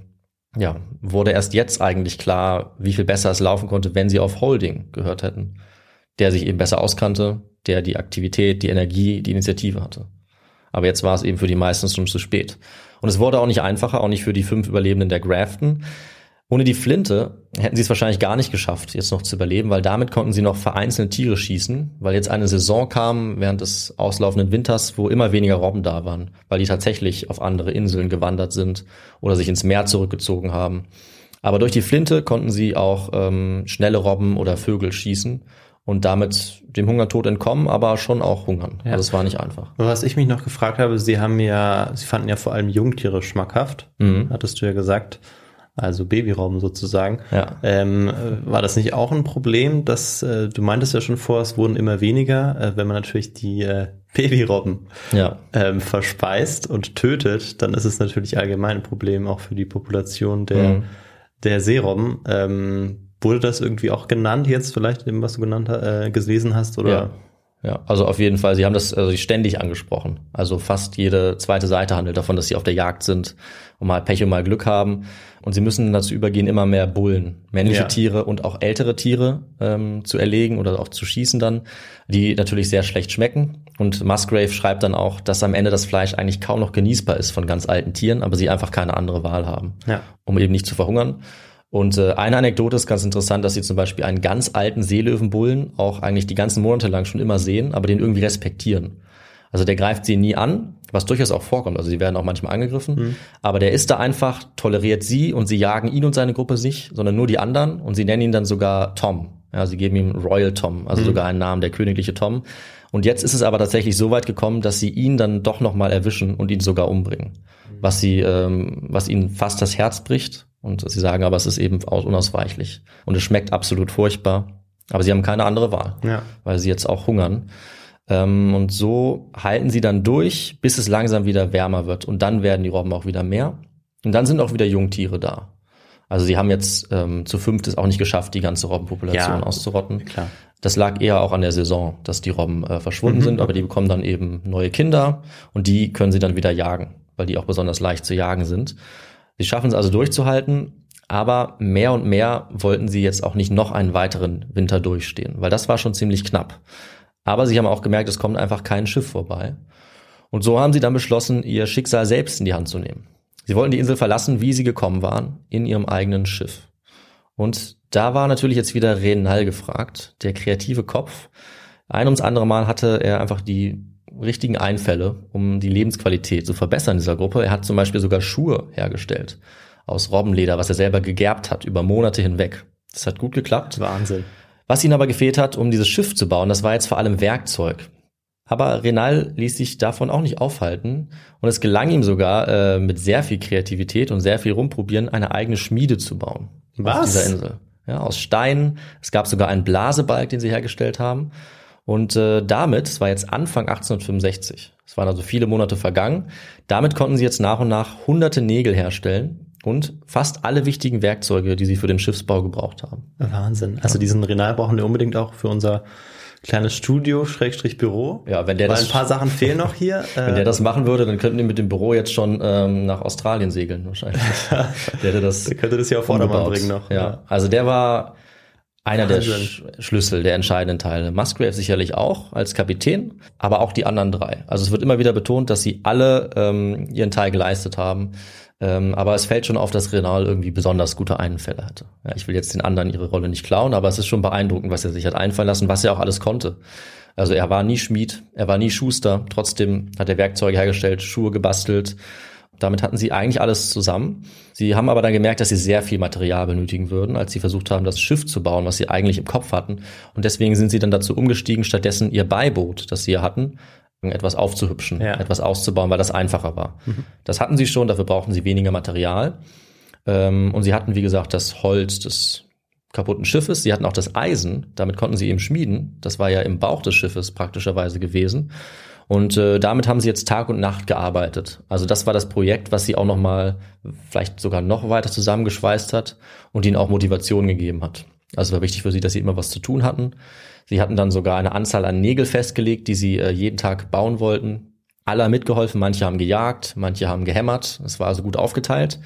ja, wurde erst jetzt eigentlich klar, wie viel besser es laufen konnte, wenn sie auf Holding gehört hätten, der sich eben besser auskannte, der die Aktivität, die Energie, die Initiative hatte. Aber jetzt war es eben für die meisten schon zu spät. Und es wurde auch nicht einfacher, auch nicht für die fünf Überlebenden der Grafton. Ohne die Flinte hätten sie es wahrscheinlich gar nicht geschafft, jetzt noch zu überleben, weil damit konnten sie noch vereinzelte Tiere schießen, weil jetzt eine Saison kam während des auslaufenden Winters, wo immer weniger Robben da waren, weil die tatsächlich auf andere Inseln gewandert sind oder sich ins Meer zurückgezogen haben. Aber durch die Flinte konnten sie auch ähm, schnelle Robben oder Vögel schießen und damit dem Hungertod entkommen, aber schon auch hungern. Also es war nicht einfach. Was ich mich noch gefragt habe, sie haben ja, sie fanden ja vor allem Jungtiere schmackhaft, Mhm. hattest du ja gesagt. Also Babyrauben sozusagen. Ja. Ähm, äh, war das nicht auch ein Problem, dass äh, du meintest ja schon vor, es wurden immer weniger, äh, wenn man natürlich die äh, Babyrobben Ja. ähm, verspeist und tötet, dann ist es natürlich allgemein ein Problem auch für die Population der, Mhm. der Seerobben. Ähm, wurde das irgendwie auch genannt jetzt vielleicht, eben was du genannt äh, gelesen hast oder? Ja. Ja, also auf jeden Fall. Sie haben das also ständig angesprochen. Also fast jede zweite Seite handelt davon, dass sie auf der Jagd sind und mal Pech und mal Glück haben. Und sie müssen dazu übergehen, immer mehr Bullen, männliche Ja. Tiere und auch ältere Tiere ähm, zu erlegen oder auch zu schießen dann, die natürlich sehr schlecht schmecken. Und Musgrave schreibt dann auch, dass am Ende das Fleisch eigentlich kaum noch genießbar ist von ganz alten Tieren, aber sie einfach keine andere Wahl haben Ja. um eben nicht zu verhungern. Und äh, eine Anekdote ist ganz interessant, dass sie zum Beispiel einen ganz alten Seelöwenbullen auch eigentlich die ganzen Monate lang schon immer sehen, aber den irgendwie respektieren. Also der greift sie nie an, was durchaus auch vorkommt. Also sie werden auch manchmal angegriffen, aber der ist da einfach, toleriert sie und sie jagen ihn und seine Gruppe nicht, sondern nur die anderen und sie nennen ihn dann sogar Tom. Ja, sie geben ihm Royal Tom, also sogar einen Namen, der königliche Tom. Und jetzt ist es aber tatsächlich so weit gekommen, dass sie ihn dann doch noch mal erwischen und ihn sogar umbringen, was sie, ähm, was ihnen fast das Herz bricht. Und sie sagen aber, es ist eben aus- unausweichlich und es schmeckt absolut furchtbar. Aber sie haben keine andere Wahl, Ja. weil sie jetzt auch hungern. Ähm, und so halten sie dann durch, bis es langsam wieder wärmer wird und dann werden die Robben auch wieder mehr und dann sind auch wieder Jungtiere da. Also sie haben jetzt ähm, zu fünft es auch nicht geschafft, die ganze Robbenpopulation Ja, auszurotten. klar. Das lag eher auch an der Saison, dass die Robben äh, verschwunden Mhm. sind, aber die bekommen dann eben neue Kinder und die können sie dann wieder jagen, weil die auch besonders leicht zu jagen sind. Sie schaffen es also durchzuhalten, aber mehr und mehr wollten sie jetzt auch nicht noch einen weiteren Winter durchstehen, weil das war schon ziemlich knapp. Aber sie haben auch gemerkt, es kommt einfach kein Schiff vorbei. Und so haben sie dann beschlossen, ihr Schicksal selbst in die Hand zu nehmen. Sie wollten die Insel verlassen, wie sie gekommen waren, in ihrem eigenen Schiff. Und da war natürlich jetzt wieder Renal gefragt, der kreative Kopf. Ein ums andere Mal hatte er einfach die richtigen Einfälle, um die Lebensqualität zu verbessern dieser Gruppe. Er hat zum Beispiel sogar Schuhe hergestellt aus Robbenleder, was er selber gegerbt hat über Monate hinweg. Das hat gut geklappt. Wahnsinn. Was ihnen aber gefehlt hat, um dieses Schiff zu bauen, das war jetzt vor allem Werkzeug. Aber Renal ließ sich davon auch nicht aufhalten und es gelang ihm sogar äh, mit sehr viel Kreativität und sehr viel rumprobieren, eine eigene Schmiede zu bauen auf Was? dieser Insel. Ja, aus Stein. Es gab sogar einen Blasebalg, den sie hergestellt haben. Und äh, damit, es war jetzt Anfang 1865, es waren also viele Monate vergangen, damit konnten sie jetzt nach und nach hunderte Nägel herstellen und fast alle wichtigen Werkzeuge, die sie für den Schiffsbau gebraucht haben. Wahnsinn. Also diesen Renal brauchen wir unbedingt auch für unser kleines Studio, Schrägstrich Büro. Ja, wenn der Weil das- ein paar Sachen fehlen noch hier. Wenn Äh, der das machen würde, dann könnten die mit dem Büro jetzt schon ähm, nach Australien segeln wahrscheinlich. der hätte das der könnte das hier auf Vordermann bringen noch. Ja. also der war einer der. Sch Schlüssel, der entscheidenden Teile. Musgrave sicherlich auch als Kapitän, aber auch die anderen drei. Also es wird immer wieder betont, dass sie alle ähm, ihren Teil geleistet haben. Ähm, aber es fällt schon auf, dass Renal irgendwie besonders gute Einfälle hatte. Ja, ich will jetzt den anderen ihre Rolle nicht klauen, aber es ist schon beeindruckend, was er sich hat einfallen lassen, was er auch alles konnte. Also er war nie Schmied, er war nie Schuster, trotzdem hat er Werkzeuge hergestellt, Schuhe gebastelt. Damit hatten sie eigentlich alles zusammen. Sie haben aber dann gemerkt, dass sie sehr viel Material benötigen würden, als sie versucht haben, das Schiff zu bauen, was sie eigentlich im Kopf hatten. Und deswegen sind sie dann dazu umgestiegen, stattdessen ihr Beiboot, das sie hier hatten, etwas aufzuhübschen, Ja. etwas auszubauen, weil das einfacher war. Das hatten sie schon, dafür brauchten sie weniger Material. Ähm, und sie hatten, wie gesagt, das Holz des kaputten Schiffes. Sie hatten auch das Eisen, damit konnten sie eben schmieden. Das war ja im Bauch des Schiffes praktischerweise gewesen. Und äh, damit haben sie jetzt Tag und Nacht gearbeitet. Also das war das Projekt, was sie auch noch mal vielleicht sogar noch weiter zusammengeschweißt hat und ihnen auch Motivation gegeben hat. Also es war wichtig für sie, dass sie immer was zu tun hatten. Sie hatten dann sogar eine Anzahl an Nägel festgelegt, die sie äh, jeden Tag bauen wollten. Alle haben mitgeholfen, manche haben gejagt, manche haben gehämmert. Es war also gut aufgeteilt.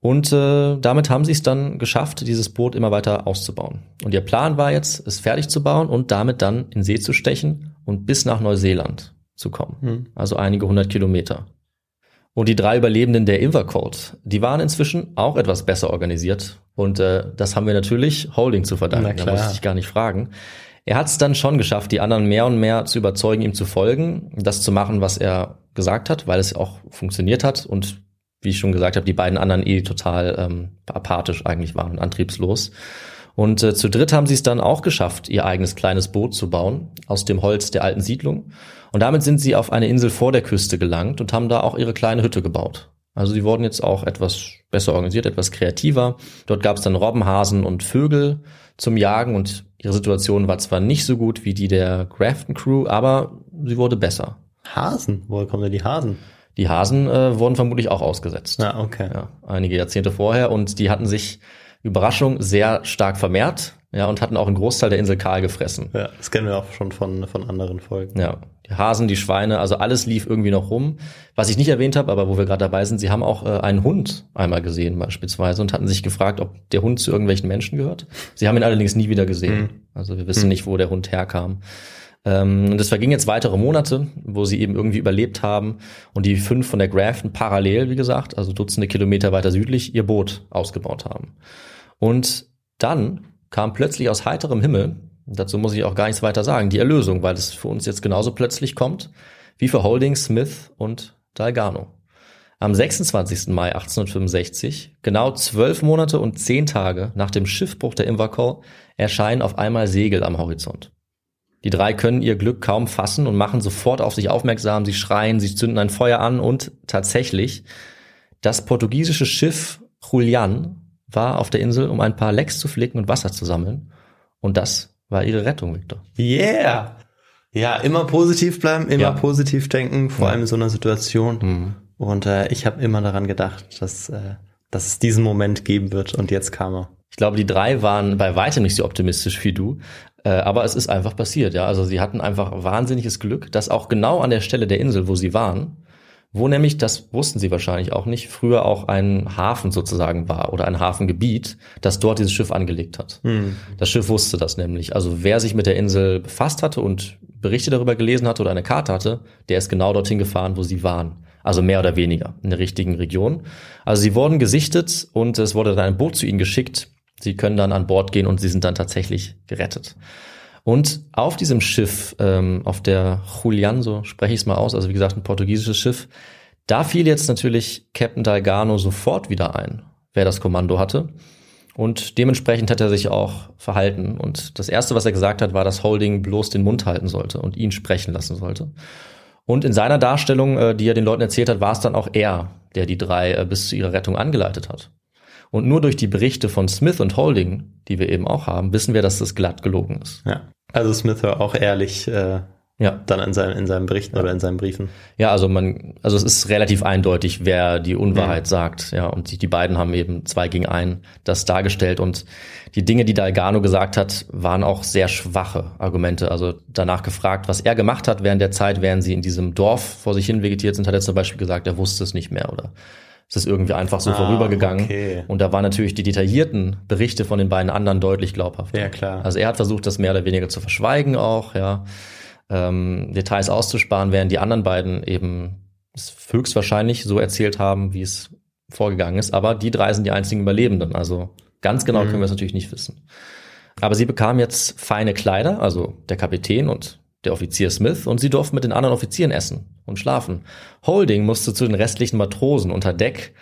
Und äh, damit haben sie es dann geschafft, dieses Boot immer weiter auszubauen. Und ihr Plan war jetzt, es fertig zu bauen und damit dann in See zu stechen und bis nach Neuseeland zu kommen. Also einige hundert Kilometer. Und die drei Überlebenden der Invercold, die waren inzwischen auch etwas besser organisiert. Und äh, das haben wir natürlich Holding zu verdanken. Da muss ich gar nicht fragen. Er hat es dann schon geschafft, die anderen mehr und mehr zu überzeugen, ihm zu folgen, das zu machen, was er gesagt hat, weil es auch funktioniert hat und wie ich schon gesagt habe, die beiden anderen eh total ähm, apathisch eigentlich waren und antriebslos. Und äh, zu dritt haben sie es dann auch geschafft, ihr eigenes kleines Boot zu bauen aus dem Holz der alten Siedlung. Und damit sind sie auf eine Insel vor der Küste gelangt und haben da auch ihre kleine Hütte gebaut. Also sie wurden jetzt auch etwas besser organisiert, etwas kreativer. Dort gab es dann Robben, Hasen und Vögel zum Jagen und ihre Situation war zwar nicht so gut wie die der Grafton Crew, aber sie wurde besser. Hasen, woher kommen denn die Hasen? Die Hasen äh, wurden vermutlich auch ausgesetzt. Ja, okay. Ja, einige Jahrzehnte vorher und die hatten sich Überraschung sehr stark vermehrt, ja, und hatten auch einen Großteil der Insel kahl gefressen. Ja, das kennen wir auch schon von, von anderen Folgen. Ja, die Hasen, die Schweine, also alles lief irgendwie noch rum. Was ich nicht erwähnt habe, aber wo wir gerade dabei sind, sie haben auch äh, einen Hund einmal gesehen beispielsweise und hatten sich gefragt, ob der Hund zu irgendwelchen Menschen gehört. Sie haben ihn allerdings nie wieder gesehen. Also wir wissen nicht, wo der Hund herkam. Ähm, und es vergingen jetzt weitere Monate, wo sie eben irgendwie überlebt haben und die fünf von der Grafton parallel, wie gesagt, also Dutzende Kilometer weiter südlich, ihr Boot ausgebaut haben. Und dann kam plötzlich aus heiterem Himmel, dazu muss ich auch gar nichts weiter sagen, die Erlösung, weil es für uns jetzt genauso plötzlich kommt, wie für Holding, Smith und Dalgano. Am 26. Mai 1865, genau zwölf Monate und zehn Tage nach dem Schiffbruch der Invercoll, erscheinen auf einmal Segel am Horizont. Die drei können ihr Glück kaum fassen und machen sofort auf sich aufmerksam. Sie schreien, sie zünden ein Feuer an und tatsächlich, das portugiesische Schiff Julian war auf der Insel, um ein paar Lecks zu flicken und Wasser zu sammeln. Und das war ihre Rettung, Victor. Yeah! Ja, immer positiv bleiben, immer Ja. positiv denken, vor Ja. allem in so einer Situation. Mhm. Und äh, ich habe immer daran gedacht, dass, äh, dass es diesen Moment geben wird und jetzt kam er. Ich glaube, die drei waren bei weitem nicht so optimistisch wie du, äh, aber es ist einfach passiert, ja. Also sie hatten einfach wahnsinniges Glück, dass auch genau an der Stelle der Insel, wo sie waren, wo nämlich, das wussten sie wahrscheinlich auch nicht, früher auch ein Hafen sozusagen war oder ein Hafengebiet, das dort dieses Schiff angelegt hat. Hm. Das Schiff wusste das nämlich. Also wer sich mit der Insel befasst hatte und Berichte darüber gelesen hatte oder eine Karte hatte, der ist genau dorthin gefahren, wo sie waren. Also mehr oder weniger in der richtigen Region. Also sie wurden gesichtet und es wurde dann ein Boot zu ihnen geschickt. Sie können dann an Bord gehen und sie sind dann tatsächlich gerettet. Und auf diesem Schiff, ähm, auf der Julian, so spreche ich es mal aus, also wie gesagt ein portugiesisches Schiff, da fiel jetzt natürlich Captain Dalgano sofort wieder ein, wer das Kommando hatte. Und dementsprechend hat er sich auch verhalten. Und das Erste, was er gesagt hat, war, dass Holding bloß den Mund halten sollte und ihn sprechen lassen sollte. Und in seiner Darstellung, äh, die er den Leuten erzählt hat, war es dann auch er, der die drei äh, bis zu ihrer Rettung angeleitet hat. Und nur durch die Berichte von Smith und Holding, die wir eben auch haben, wissen wir, dass das glatt gelogen ist. Ja. Also Smith war auch ehrlich äh, Ja. dann in, seinen, in seinen Berichten oder in seinen Briefen. Ja, also man, also es ist relativ eindeutig, wer die Unwahrheit sagt, ja, und die, die beiden haben eben zwei gegen ein das dargestellt und die Dinge, die Dalgano gesagt hat, waren auch sehr schwache Argumente. Also danach gefragt, was er gemacht hat während der Zeit, während sie in diesem Dorf vor sich hin vegetiert sind, hat er zum Beispiel gesagt, er wusste es nicht mehr oder es ist irgendwie einfach so Ah, vorübergegangen. okay. Und da waren natürlich die detaillierten Berichte von den beiden anderen deutlich glaubhafter. Ja, klar. Also er hat versucht, das mehr oder weniger zu verschweigen auch, ja ähm, Details auszusparen, während die anderen beiden eben es höchstwahrscheinlich so erzählt haben, wie es vorgegangen ist. Aber die drei sind die einzigen Überlebenden. Also ganz genau können wir es natürlich nicht wissen. Aber sie bekamen jetzt feine Kleider, also der Kapitän und der Offizier Smith, und sie durften mit den anderen Offizieren essen und schlafen. Holding musste zu den restlichen Matrosen unter Deck,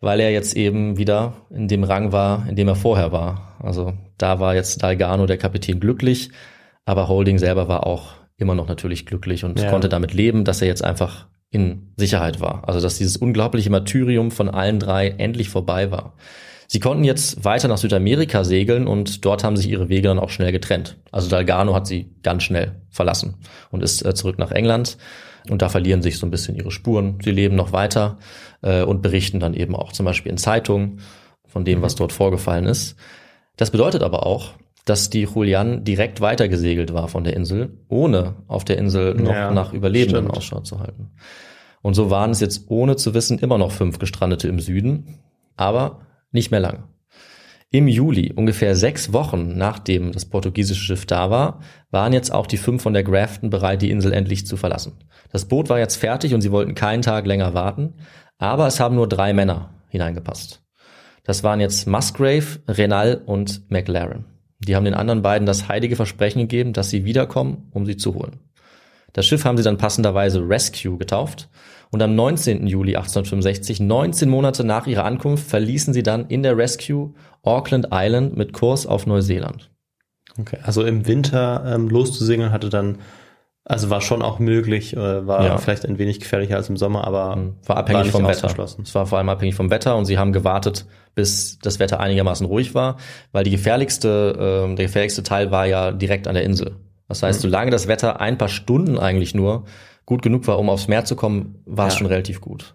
weil er jetzt eben wieder in dem Rang war, in dem er vorher war. Also da war jetzt Dalgano, der Kapitän, glücklich, aber Holding selber war auch immer noch natürlich glücklich und Ja. konnte damit leben, dass er jetzt einfach in Sicherheit war. Also dass dieses unglaubliche Martyrium von allen drei endlich vorbei war. Sie konnten jetzt weiter nach Südamerika segeln und dort haben sich ihre Wege dann auch schnell getrennt. Also Dalgano hat sie ganz schnell verlassen und ist äh, zurück nach England und da verlieren sich so ein bisschen ihre Spuren. Sie leben noch weiter äh, und berichten dann eben auch zum Beispiel in Zeitungen von dem, was dort vorgefallen ist. Das bedeutet aber auch, dass die Julian direkt weitergesegelt war von der Insel, ohne auf der Insel noch Ja, nach Überlebenden stimmt. Ausschau zu halten. Und so waren es jetzt ohne zu wissen immer noch fünf Gestrandete im Süden, aber nicht mehr lange. Im Juli, ungefähr sechs Wochen nachdem das portugiesische Schiff da war, waren jetzt auch die fünf von der Grafton bereit, die Insel endlich zu verlassen. Das Boot war jetzt fertig und sie wollten keinen Tag länger warten, aber es haben nur drei Männer hineingepasst. Das waren jetzt Musgrave, Renal und McLaren. Die haben den anderen beiden das heilige Versprechen gegeben, dass sie wiederkommen, um sie zu holen. Das Schiff haben sie dann passenderweise Rescue getauft und am 19. Juli 1865, 19 Monate nach ihrer Ankunft, verließen sie dann in der Rescue Auckland Island mit Kurs auf Neuseeland. Okay. Also im Winter ähm, loszusegeln hatte dann, also war schon auch möglich, äh, war Ja. vielleicht ein wenig gefährlicher als im Sommer, aber War abhängig nicht vom Wetter. Es war vor allem abhängig vom Wetter und sie haben gewartet, bis das Wetter einigermaßen ruhig war, weil die gefährlichste, ähm, der gefährlichste Teil war ja direkt an der Insel. Das heißt, solange das Wetter ein paar Stunden eigentlich nur gut genug war, um aufs Meer zu kommen, war es Ja. schon relativ gut.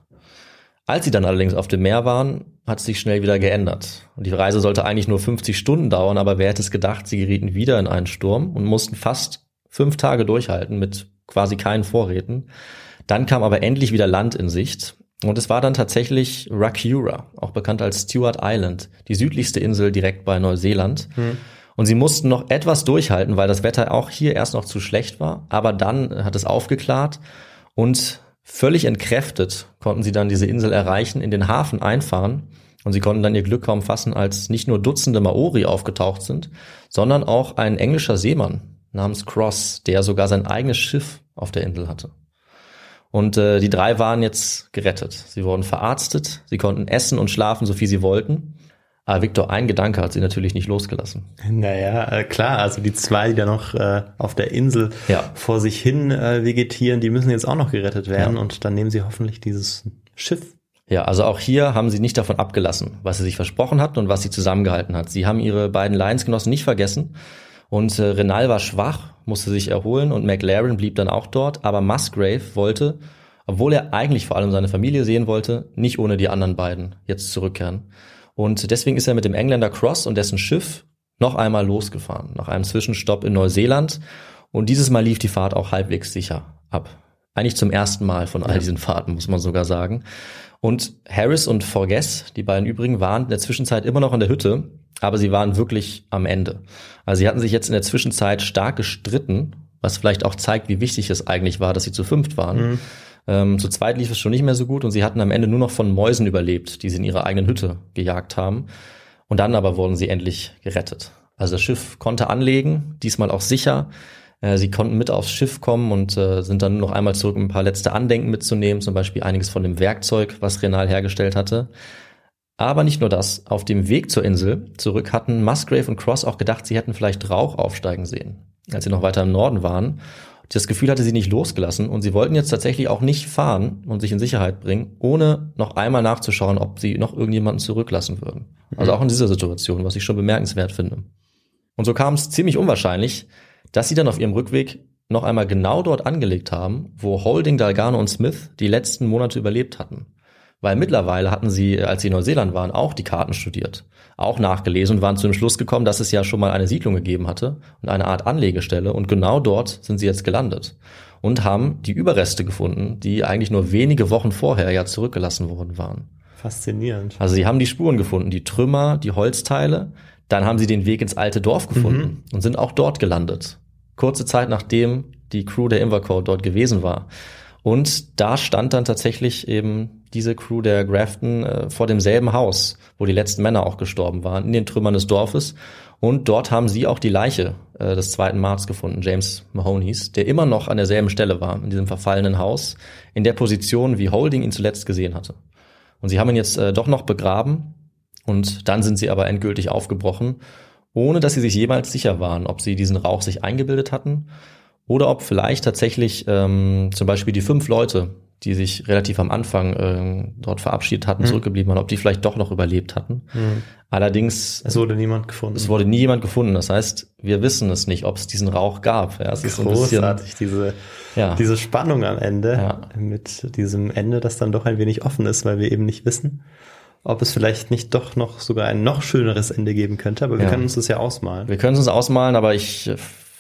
Als sie dann allerdings auf dem Meer waren, hat es sich schnell wieder geändert. Und die Reise sollte eigentlich nur 50 Stunden dauern, aber wer hätte es gedacht, sie gerieten wieder in einen Sturm und mussten fast fünf Tage durchhalten mit quasi keinen Vorräten. Dann kam aber endlich wieder Land in Sicht. Und es war dann tatsächlich Rakura, auch bekannt als Stewart Island, die südlichste Insel direkt bei Neuseeland. Und sie mussten noch etwas durchhalten, weil das Wetter auch hier erst noch zu schlecht war. Aber dann hat es aufgeklärt und völlig entkräftet konnten sie dann diese Insel erreichen, in den Hafen einfahren. Und sie konnten dann ihr Glück kaum fassen, als nicht nur Dutzende Maori aufgetaucht sind, sondern auch ein englischer Seemann namens Cross, der sogar sein eigenes Schiff auf der Insel hatte. Und äh, die drei waren jetzt gerettet. Sie wurden verarztet, sie konnten essen und schlafen, so viel sie wollten. Aber Victor, ein Gedanke hat sie natürlich nicht losgelassen. Naja, äh, klar, also die zwei, die da noch äh, auf der Insel Ja. vor sich hin äh, vegetieren, die müssen jetzt auch noch gerettet werden Ja. und dann nehmen sie hoffentlich dieses Schiff. Ja, also auch hier haben sie nicht davon abgelassen, was sie sich versprochen hatten und was sie zusammengehalten hat. Sie haben ihre beiden Lionsgenossen nicht vergessen und äh, Renal war schwach, musste sich erholen und McLaren blieb dann auch dort, aber Musgrave wollte obwohl er eigentlich vor allem seine Familie sehen wollte, nicht ohne die anderen beiden jetzt zurückkehren. Und deswegen ist er mit dem Engländer Cross und dessen Schiff noch einmal losgefahren, nach einem Zwischenstopp in Neuseeland. Und dieses Mal lief die Fahrt auch halbwegs sicher ab. Eigentlich zum ersten Mal von all diesen Fahrten, muss man sogar sagen. Und Harris und Forges, die beiden übrigen, waren in der Zwischenzeit immer noch in der Hütte, aber sie waren wirklich am Ende. Also sie hatten sich jetzt in der Zwischenzeit stark gestritten, was vielleicht auch zeigt, wie wichtig es eigentlich war, dass sie zu fünft waren. Mhm. Ähm, zu zweit lief es schon nicht mehr so gut und sie hatten am Ende nur noch von Mäusen überlebt, die sie in ihrer eigenen Hütte gejagt haben. Und dann aber wurden sie endlich gerettet. Also das Schiff konnte anlegen, diesmal auch sicher. Äh, sie konnten mit aufs Schiff kommen und äh, sind dann noch einmal zurück, um ein paar letzte Andenken mitzunehmen, zum Beispiel einiges von dem Werkzeug, was Renal hergestellt hatte. Aber nicht nur das. Auf dem Weg zur Insel zurück hatten Musgrave und Cross auch gedacht, sie hätten vielleicht Rauch aufsteigen sehen, als sie noch weiter im Norden waren. Das Gefühl hatte sie nicht losgelassen und sie wollten jetzt tatsächlich auch nicht fahren und sich in Sicherheit bringen, ohne noch einmal nachzuschauen, ob sie noch irgendjemanden zurücklassen würden. Also auch in dieser Situation, was ich schon bemerkenswert finde. Und so kam es ziemlich unwahrscheinlich, dass sie dann auf ihrem Rückweg noch einmal genau dort angelegt haben, wo Holding, Dalgano und Smith die letzten Monate überlebt hatten. Weil mittlerweile hatten sie, als sie in Neuseeland waren, auch die Karten studiert, auch nachgelesen und waren zu dem Schluss gekommen, dass es ja schon mal eine Siedlung gegeben hatte und eine Art Anlegestelle und genau dort sind sie jetzt gelandet und haben die Überreste gefunden, die eigentlich nur wenige Wochen vorher ja zurückgelassen worden waren. Faszinierend. Also sie haben die Spuren gefunden, die Trümmer, die Holzteile, dann haben sie den Weg ins alte Dorf gefunden mhm. und sind auch dort gelandet. Kurze Zeit nachdem die Crew der Invercode dort gewesen war. Und da stand dann tatsächlich eben diese Crew der Grafton äh, vor demselben Haus, wo die letzten Männer auch gestorben waren, in den Trümmern des Dorfes. Und dort haben sie auch die Leiche äh, des zweiten Marts gefunden, James Mahoney's, der immer noch an derselben Stelle war, in diesem verfallenen Haus, in der Position, wie Holding ihn zuletzt gesehen hatte. Und sie haben ihn jetzt äh, doch noch begraben und dann sind sie aber endgültig aufgebrochen, ohne dass sie sich jemals sicher waren, ob sie diesen Rauch sich eingebildet hatten oder ob vielleicht tatsächlich ähm, zum Beispiel die fünf Leute, die sich relativ am Anfang äh, dort verabschiedet hatten, mhm. zurückgeblieben waren, ob die vielleicht doch noch überlebt hatten. Mhm. Allerdings es wurde niemand gefunden. Es wurde nie jemand gefunden. Das heißt, wir wissen es nicht, ob es diesen Rauch gab. Ja, es Großartig, ist bisschen, diese ja. diese Spannung am Ende ja. mit diesem Ende, das dann doch ein wenig offen ist, weil wir eben nicht wissen, ob es vielleicht nicht doch noch sogar ein noch schöneres Ende geben könnte, aber wir ja. können uns das ja ausmalen. Wir können es uns ausmalen, aber ich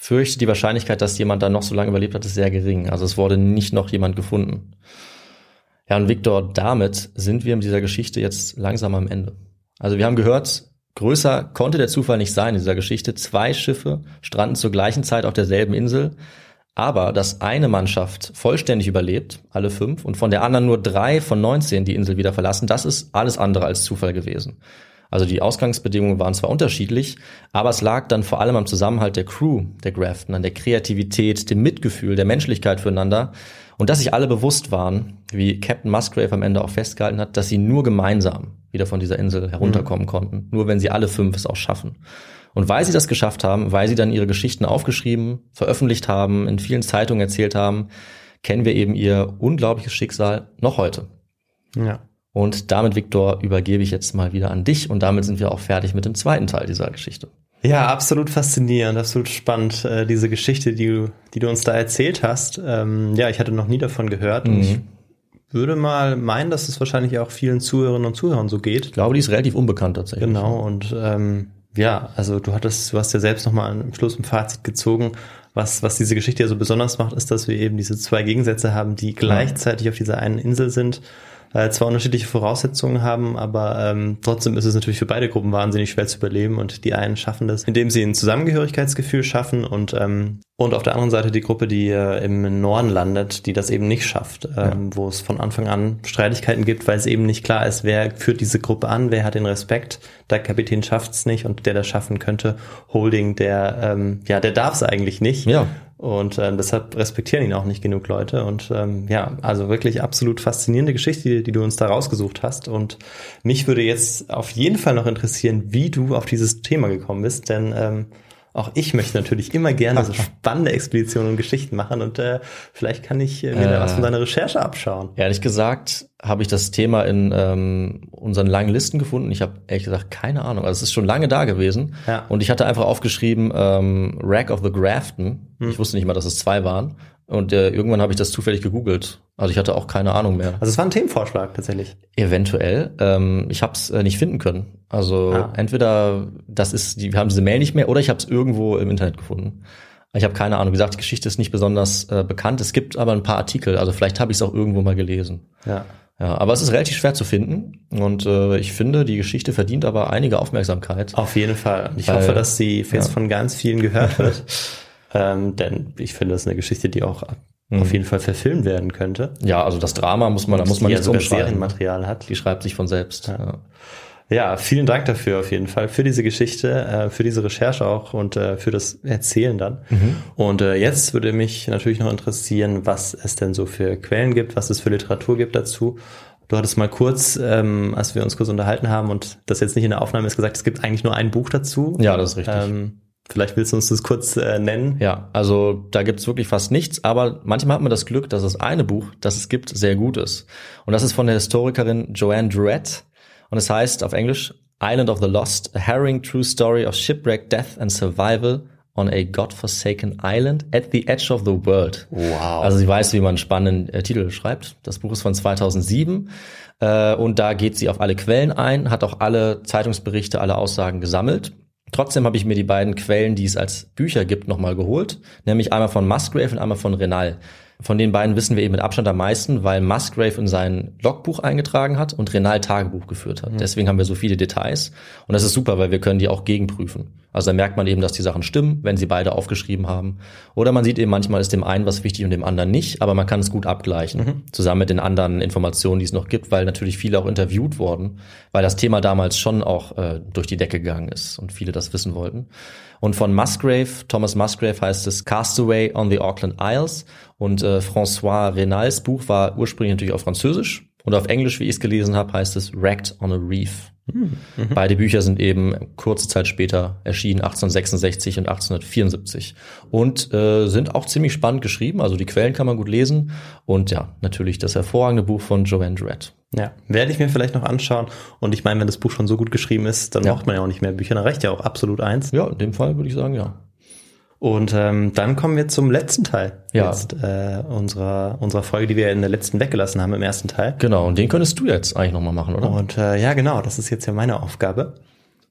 fürchte, die Wahrscheinlichkeit, dass jemand da noch so lange überlebt hat, ist sehr gering. Also es wurde nicht noch jemand gefunden. Ja, und Victor, damit sind wir mit dieser Geschichte jetzt langsam am Ende. Also wir haben gehört, größer konnte der Zufall nicht sein in dieser Geschichte. Zwei Schiffe stranden zur gleichen Zeit auf derselben Insel. Aber dass eine Mannschaft vollständig überlebt, alle fünf, und von der anderen nur drei von 19 die Insel wieder verlassen, das ist alles andere als Zufall gewesen. Also die Ausgangsbedingungen waren zwar unterschiedlich, aber es lag dann vor allem am Zusammenhalt der Crew, der Grafton, an der Kreativität, dem Mitgefühl, der Menschlichkeit füreinander und dass sich alle bewusst waren, wie Captain Musgrave am Ende auch festgehalten hat, dass sie nur gemeinsam wieder von dieser Insel herunterkommen mhm. konnten, nur wenn sie alle fünf es auch schaffen. Und weil sie das geschafft haben, weil sie dann ihre Geschichten aufgeschrieben, veröffentlicht haben, in vielen Zeitungen erzählt haben, kennen wir eben ihr unglaubliches Schicksal noch heute. Ja. Und damit, Viktor, übergebe ich jetzt mal wieder an dich und damit sind wir auch fertig mit dem zweiten Teil dieser Geschichte. Ja, absolut faszinierend, absolut spannend, äh, diese Geschichte, die du, die du uns da erzählt hast. Ähm, ja, ich hatte noch nie davon gehört mhm. und ich würde mal meinen, dass es wahrscheinlich auch vielen Zuhörerinnen und Zuhörern so geht. Ich glaube, die ist relativ unbekannt tatsächlich. Genau, und ähm, ja, also du hattest, du hast ja selbst nochmal am Schluss ein Fazit gezogen. Was, was diese Geschichte ja so besonders macht, ist, dass wir eben diese zwei Gegensätze haben, die gleichzeitig auf dieser einen Insel sind äh, zwar unterschiedliche Voraussetzungen haben, aber ähm, trotzdem ist es natürlich für beide Gruppen wahnsinnig schwer zu überleben und die einen schaffen das, indem sie ein Zusammengehörigkeitsgefühl schaffen und ähm, und auf der anderen Seite die Gruppe, die äh, im Norden landet, die das eben nicht schafft, ähm, ja. wo es von Anfang an Streitigkeiten gibt, weil es eben nicht klar ist, wer führt diese Gruppe an, wer hat den Respekt. Der Kapitän schafft es nicht und der das schaffen könnte, Holding, der ähm, ja, der darf es eigentlich nicht. Ja. Und äh, deshalb respektieren ihn auch nicht genug Leute. Und ähm, ja, also wirklich absolut faszinierende Geschichte, die, die du uns da rausgesucht hast. Und mich würde jetzt auf jeden Fall noch interessieren, wie du auf dieses Thema gekommen bist, denn ähm, auch ich möchte natürlich immer gerne so spannende Expeditionen und Geschichten machen und äh, vielleicht kann ich äh, mir äh, da was von deiner Recherche abschauen. Ehrlich gesagt habe ich das Thema in ähm, unseren langen Listen gefunden. Ich habe ehrlich gesagt keine Ahnung. Also es ist schon lange da gewesen ja. und ich hatte einfach aufgeschrieben ähm, Rack of the Grafton. Hm. Ich wusste nicht mal, dass es zwei waren. Und äh, irgendwann habe ich das zufällig gegoogelt. Also ich hatte auch keine Ahnung mehr. Also es war ein Themenvorschlag tatsächlich. Eventuell. Ähm, ich habe es äh, nicht finden können. Also Ah. entweder das ist, die, wir haben diese Mail nicht mehr, oder ich habe es irgendwo im Internet gefunden. Ich habe keine Ahnung. Wie gesagt, die Geschichte ist nicht besonders äh, bekannt. Es gibt aber ein paar Artikel. Also vielleicht habe ich es auch irgendwo mal gelesen. Ja. Ja, aber es ist relativ schwer zu finden. Und äh, ich finde, die Geschichte verdient aber einige Aufmerksamkeit. Auf jeden Fall. Ich Weil- hoffe, dass sie jetzt ja. von ganz vielen gehört wird. ähm, denn ich finde, das ist eine Geschichte, die auch Mhm. auf jeden Fall verfilmt werden könnte. Ja, also das Drama muss man, da muss man ja sogar umschreiben. Serienmaterial hat. Die schreibt sich von selbst. Ja. Ja, vielen Dank dafür auf jeden Fall, für diese Geschichte, äh, für diese Recherche auch und äh, für das Erzählen dann. Mhm. Und äh, jetzt würde mich natürlich noch interessieren, was es denn so für Quellen gibt, was es für Literatur gibt dazu. Du hattest mal kurz, ähm, als wir uns kurz unterhalten haben und das jetzt nicht in der Aufnahme ist, gesagt, es gibt eigentlich nur ein Buch dazu. ja, das ist richtig. Ähm, vielleicht willst du uns das kurz äh, nennen. Ja, also da gibt's wirklich fast nichts, aber manchmal hat man das Glück, dass das eine Buch, das es gibt, sehr gut ist. Und das ist von der Historikerin Joanne Druett und es heißt auf Englisch Island of the Lost, a harrowing true story of shipwreck, death and survival on a godforsaken island at the edge of the world. Wow. Also sie weiß, wie man einen spannenden äh, Titel schreibt. Das Buch ist von 2007 äh, und da geht sie auf alle Quellen ein, hat auch alle Zeitungsberichte, alle Aussagen gesammelt. Trotzdem habe ich mir die beiden Quellen, die es als Bücher gibt, nochmal geholt, nämlich einmal von Musgrave und einmal von Renal. Von den beiden wissen wir eben mit Abstand am meisten, weil Musgrave in sein Logbuch eingetragen hat und Renal Tagebuch geführt hat. Deswegen haben wir so viele Details. Und das ist super, weil wir können die auch gegenprüfen. Also da merkt man eben, dass die Sachen stimmen, wenn sie beide aufgeschrieben haben. Oder man sieht eben manchmal ist dem einen was wichtig und dem anderen nicht, aber man kann es gut abgleichen. Zusammen mit den anderen Informationen, die es noch gibt, weil natürlich viele auch interviewt wurden, weil das Thema damals schon auch äh, durch die Decke gegangen ist und viele das wissen wollten. Und von Musgrave, Thomas Musgrave heißt es Castaway on the Auckland Isles und äh, François Renals Buch war ursprünglich natürlich auf Französisch und auf Englisch, wie ich es gelesen habe, heißt es Wrecked on a Reef. Beide Bücher sind eben kurze Zeit später erschienen, 1866 und 1874 und äh, sind auch ziemlich spannend geschrieben. Also die Quellen kann man gut lesen und ja, natürlich das hervorragende Buch von Joanne Dredd. Ja, werde ich mir vielleicht noch anschauen. Und ich meine, wenn das Buch schon so gut geschrieben ist, dann Ja. braucht man ja auch nicht mehr Bücher. Dann reicht ja auch absolut eins. Ja, in dem Fall würde ich sagen, ja. Und ähm, dann kommen wir zum letzten Teil Ja. jetzt, äh, unserer, unserer Folge, die wir in der letzten weggelassen haben im ersten Teil. Genau, und den könntest du jetzt eigentlich nochmal machen, oder? Und äh, ja, genau, das ist jetzt ja meine Aufgabe.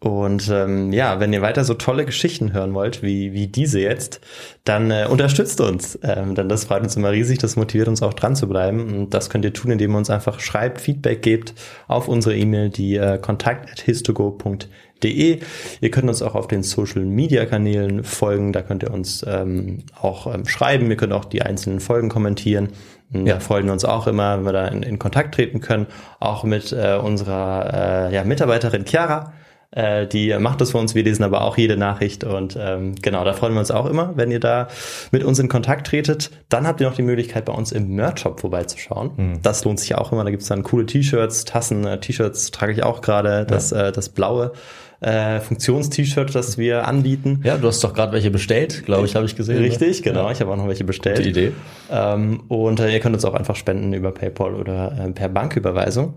Und ähm, ja, wenn ihr weiter so tolle Geschichten hören wollt, wie, wie diese jetzt, dann äh, unterstützt uns. Ähm, denn das freut uns immer riesig, das motiviert uns auch dran zu bleiben. Und das könnt ihr tun, indem ihr uns einfach schreibt, Feedback gebt auf unsere E-Mail, die äh, kontakt.histogo.de. Ihr könnt uns auch auf den Social Media Kanälen folgen, da könnt ihr uns ähm, auch ähm, schreiben, ihr könnt auch die einzelnen Folgen kommentieren. Ja, freuen wir uns auch immer, wenn wir da in, in Kontakt treten können, auch mit äh, unserer äh, ja, Mitarbeiterin Chiara. Äh, die macht das für uns, wir lesen aber auch jede Nachricht. Und ähm, genau, da freuen wir uns auch immer, wenn ihr da mit uns in Kontakt tretet. Dann habt ihr noch die Möglichkeit, bei uns im Merch-Shop vorbeizuschauen. Das lohnt sich auch immer, da gibt's dann coole T-Shirts, Tassen, äh, T-Shirts trage ich auch gerade, das, äh, das blaue äh, Funktions-T-Shirt, das wir anbieten. Ja, du hast doch gerade welche bestellt, glaube ich, habe ich gesehen. ne? Richtig, genau. Ich habe auch noch welche bestellt. Gute Idee. Ähm, und äh, ihr könnt uns auch einfach spenden über PayPal oder äh, per Banküberweisung.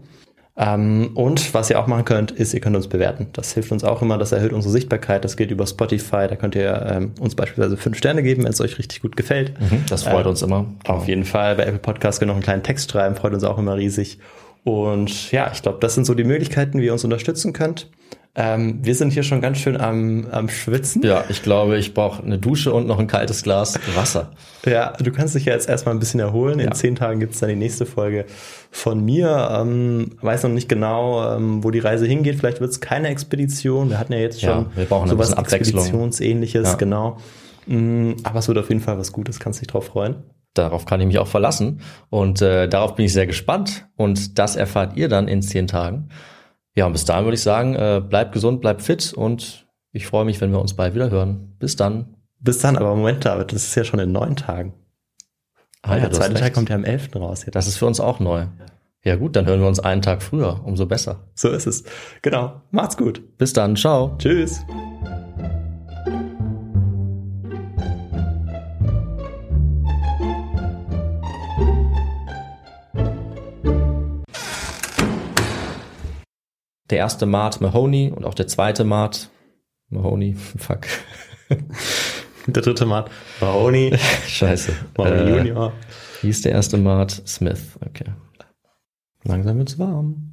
Ähm, und was ihr auch machen könnt, ist, ihr könnt uns bewerten. Das hilft uns auch immer, das erhöht unsere Sichtbarkeit. Das geht über Spotify. Da könnt ihr ähm, uns beispielsweise fünf Sterne geben, wenn es euch richtig gut gefällt. Mhm, Das freut Äh, uns immer. Auf jeden Fall. Bei Apple Podcast könnt ihr noch einen kleinen Text schreiben, freut uns auch immer riesig. Und ja, ich glaube, das sind so die Möglichkeiten, wie ihr uns unterstützen könnt. Ähm, wir sind hier schon ganz schön am, am Schwitzen. Ja, ich glaube, ich brauche eine Dusche und noch ein kaltes Glas Wasser. Ja, du kannst dich ja jetzt erstmal ein bisschen erholen. In Ja. zehn Tagen gibt's dann die nächste Folge von mir. Ähm, weiß noch nicht genau, ähm, wo die Reise hingeht. Vielleicht wird's keine Expedition. Wir hatten ja jetzt Ja, schon wir brauchen ein sowas. Expeditionsähnliches, Ja. genau. Mm, Aber es wird auf jeden Fall was Gutes, kannst dich drauf freuen. Darauf kann ich mich auch verlassen. Und äh, darauf bin ich sehr gespannt. Und das erfahrt ihr dann in zehn Tagen. Ja, und bis dahin würde ich sagen, äh, bleibt gesund, bleibt fit und ich freue mich, wenn wir uns bald wieder hören. Bis dann. Bis dann, aber Moment, David, das ist ja schon in neun Tagen. Ah, der du hast zweite Teil kommt ja am 11. raus. Jetzt. Das ist für uns auch neu. Ja gut, dann hören wir uns einen Tag früher. Umso besser. So ist es. Genau. Macht's gut. Bis dann. Ciao. Tschüss. Der erste Mart Mahoney und auch der zweite Mart Mahoney. Fuck. Der dritte Mart. Mahoney. Scheiße. Mahoney Äh, Junior. Wie ist der erste Mart? Smith. Okay. Langsam wird's warm.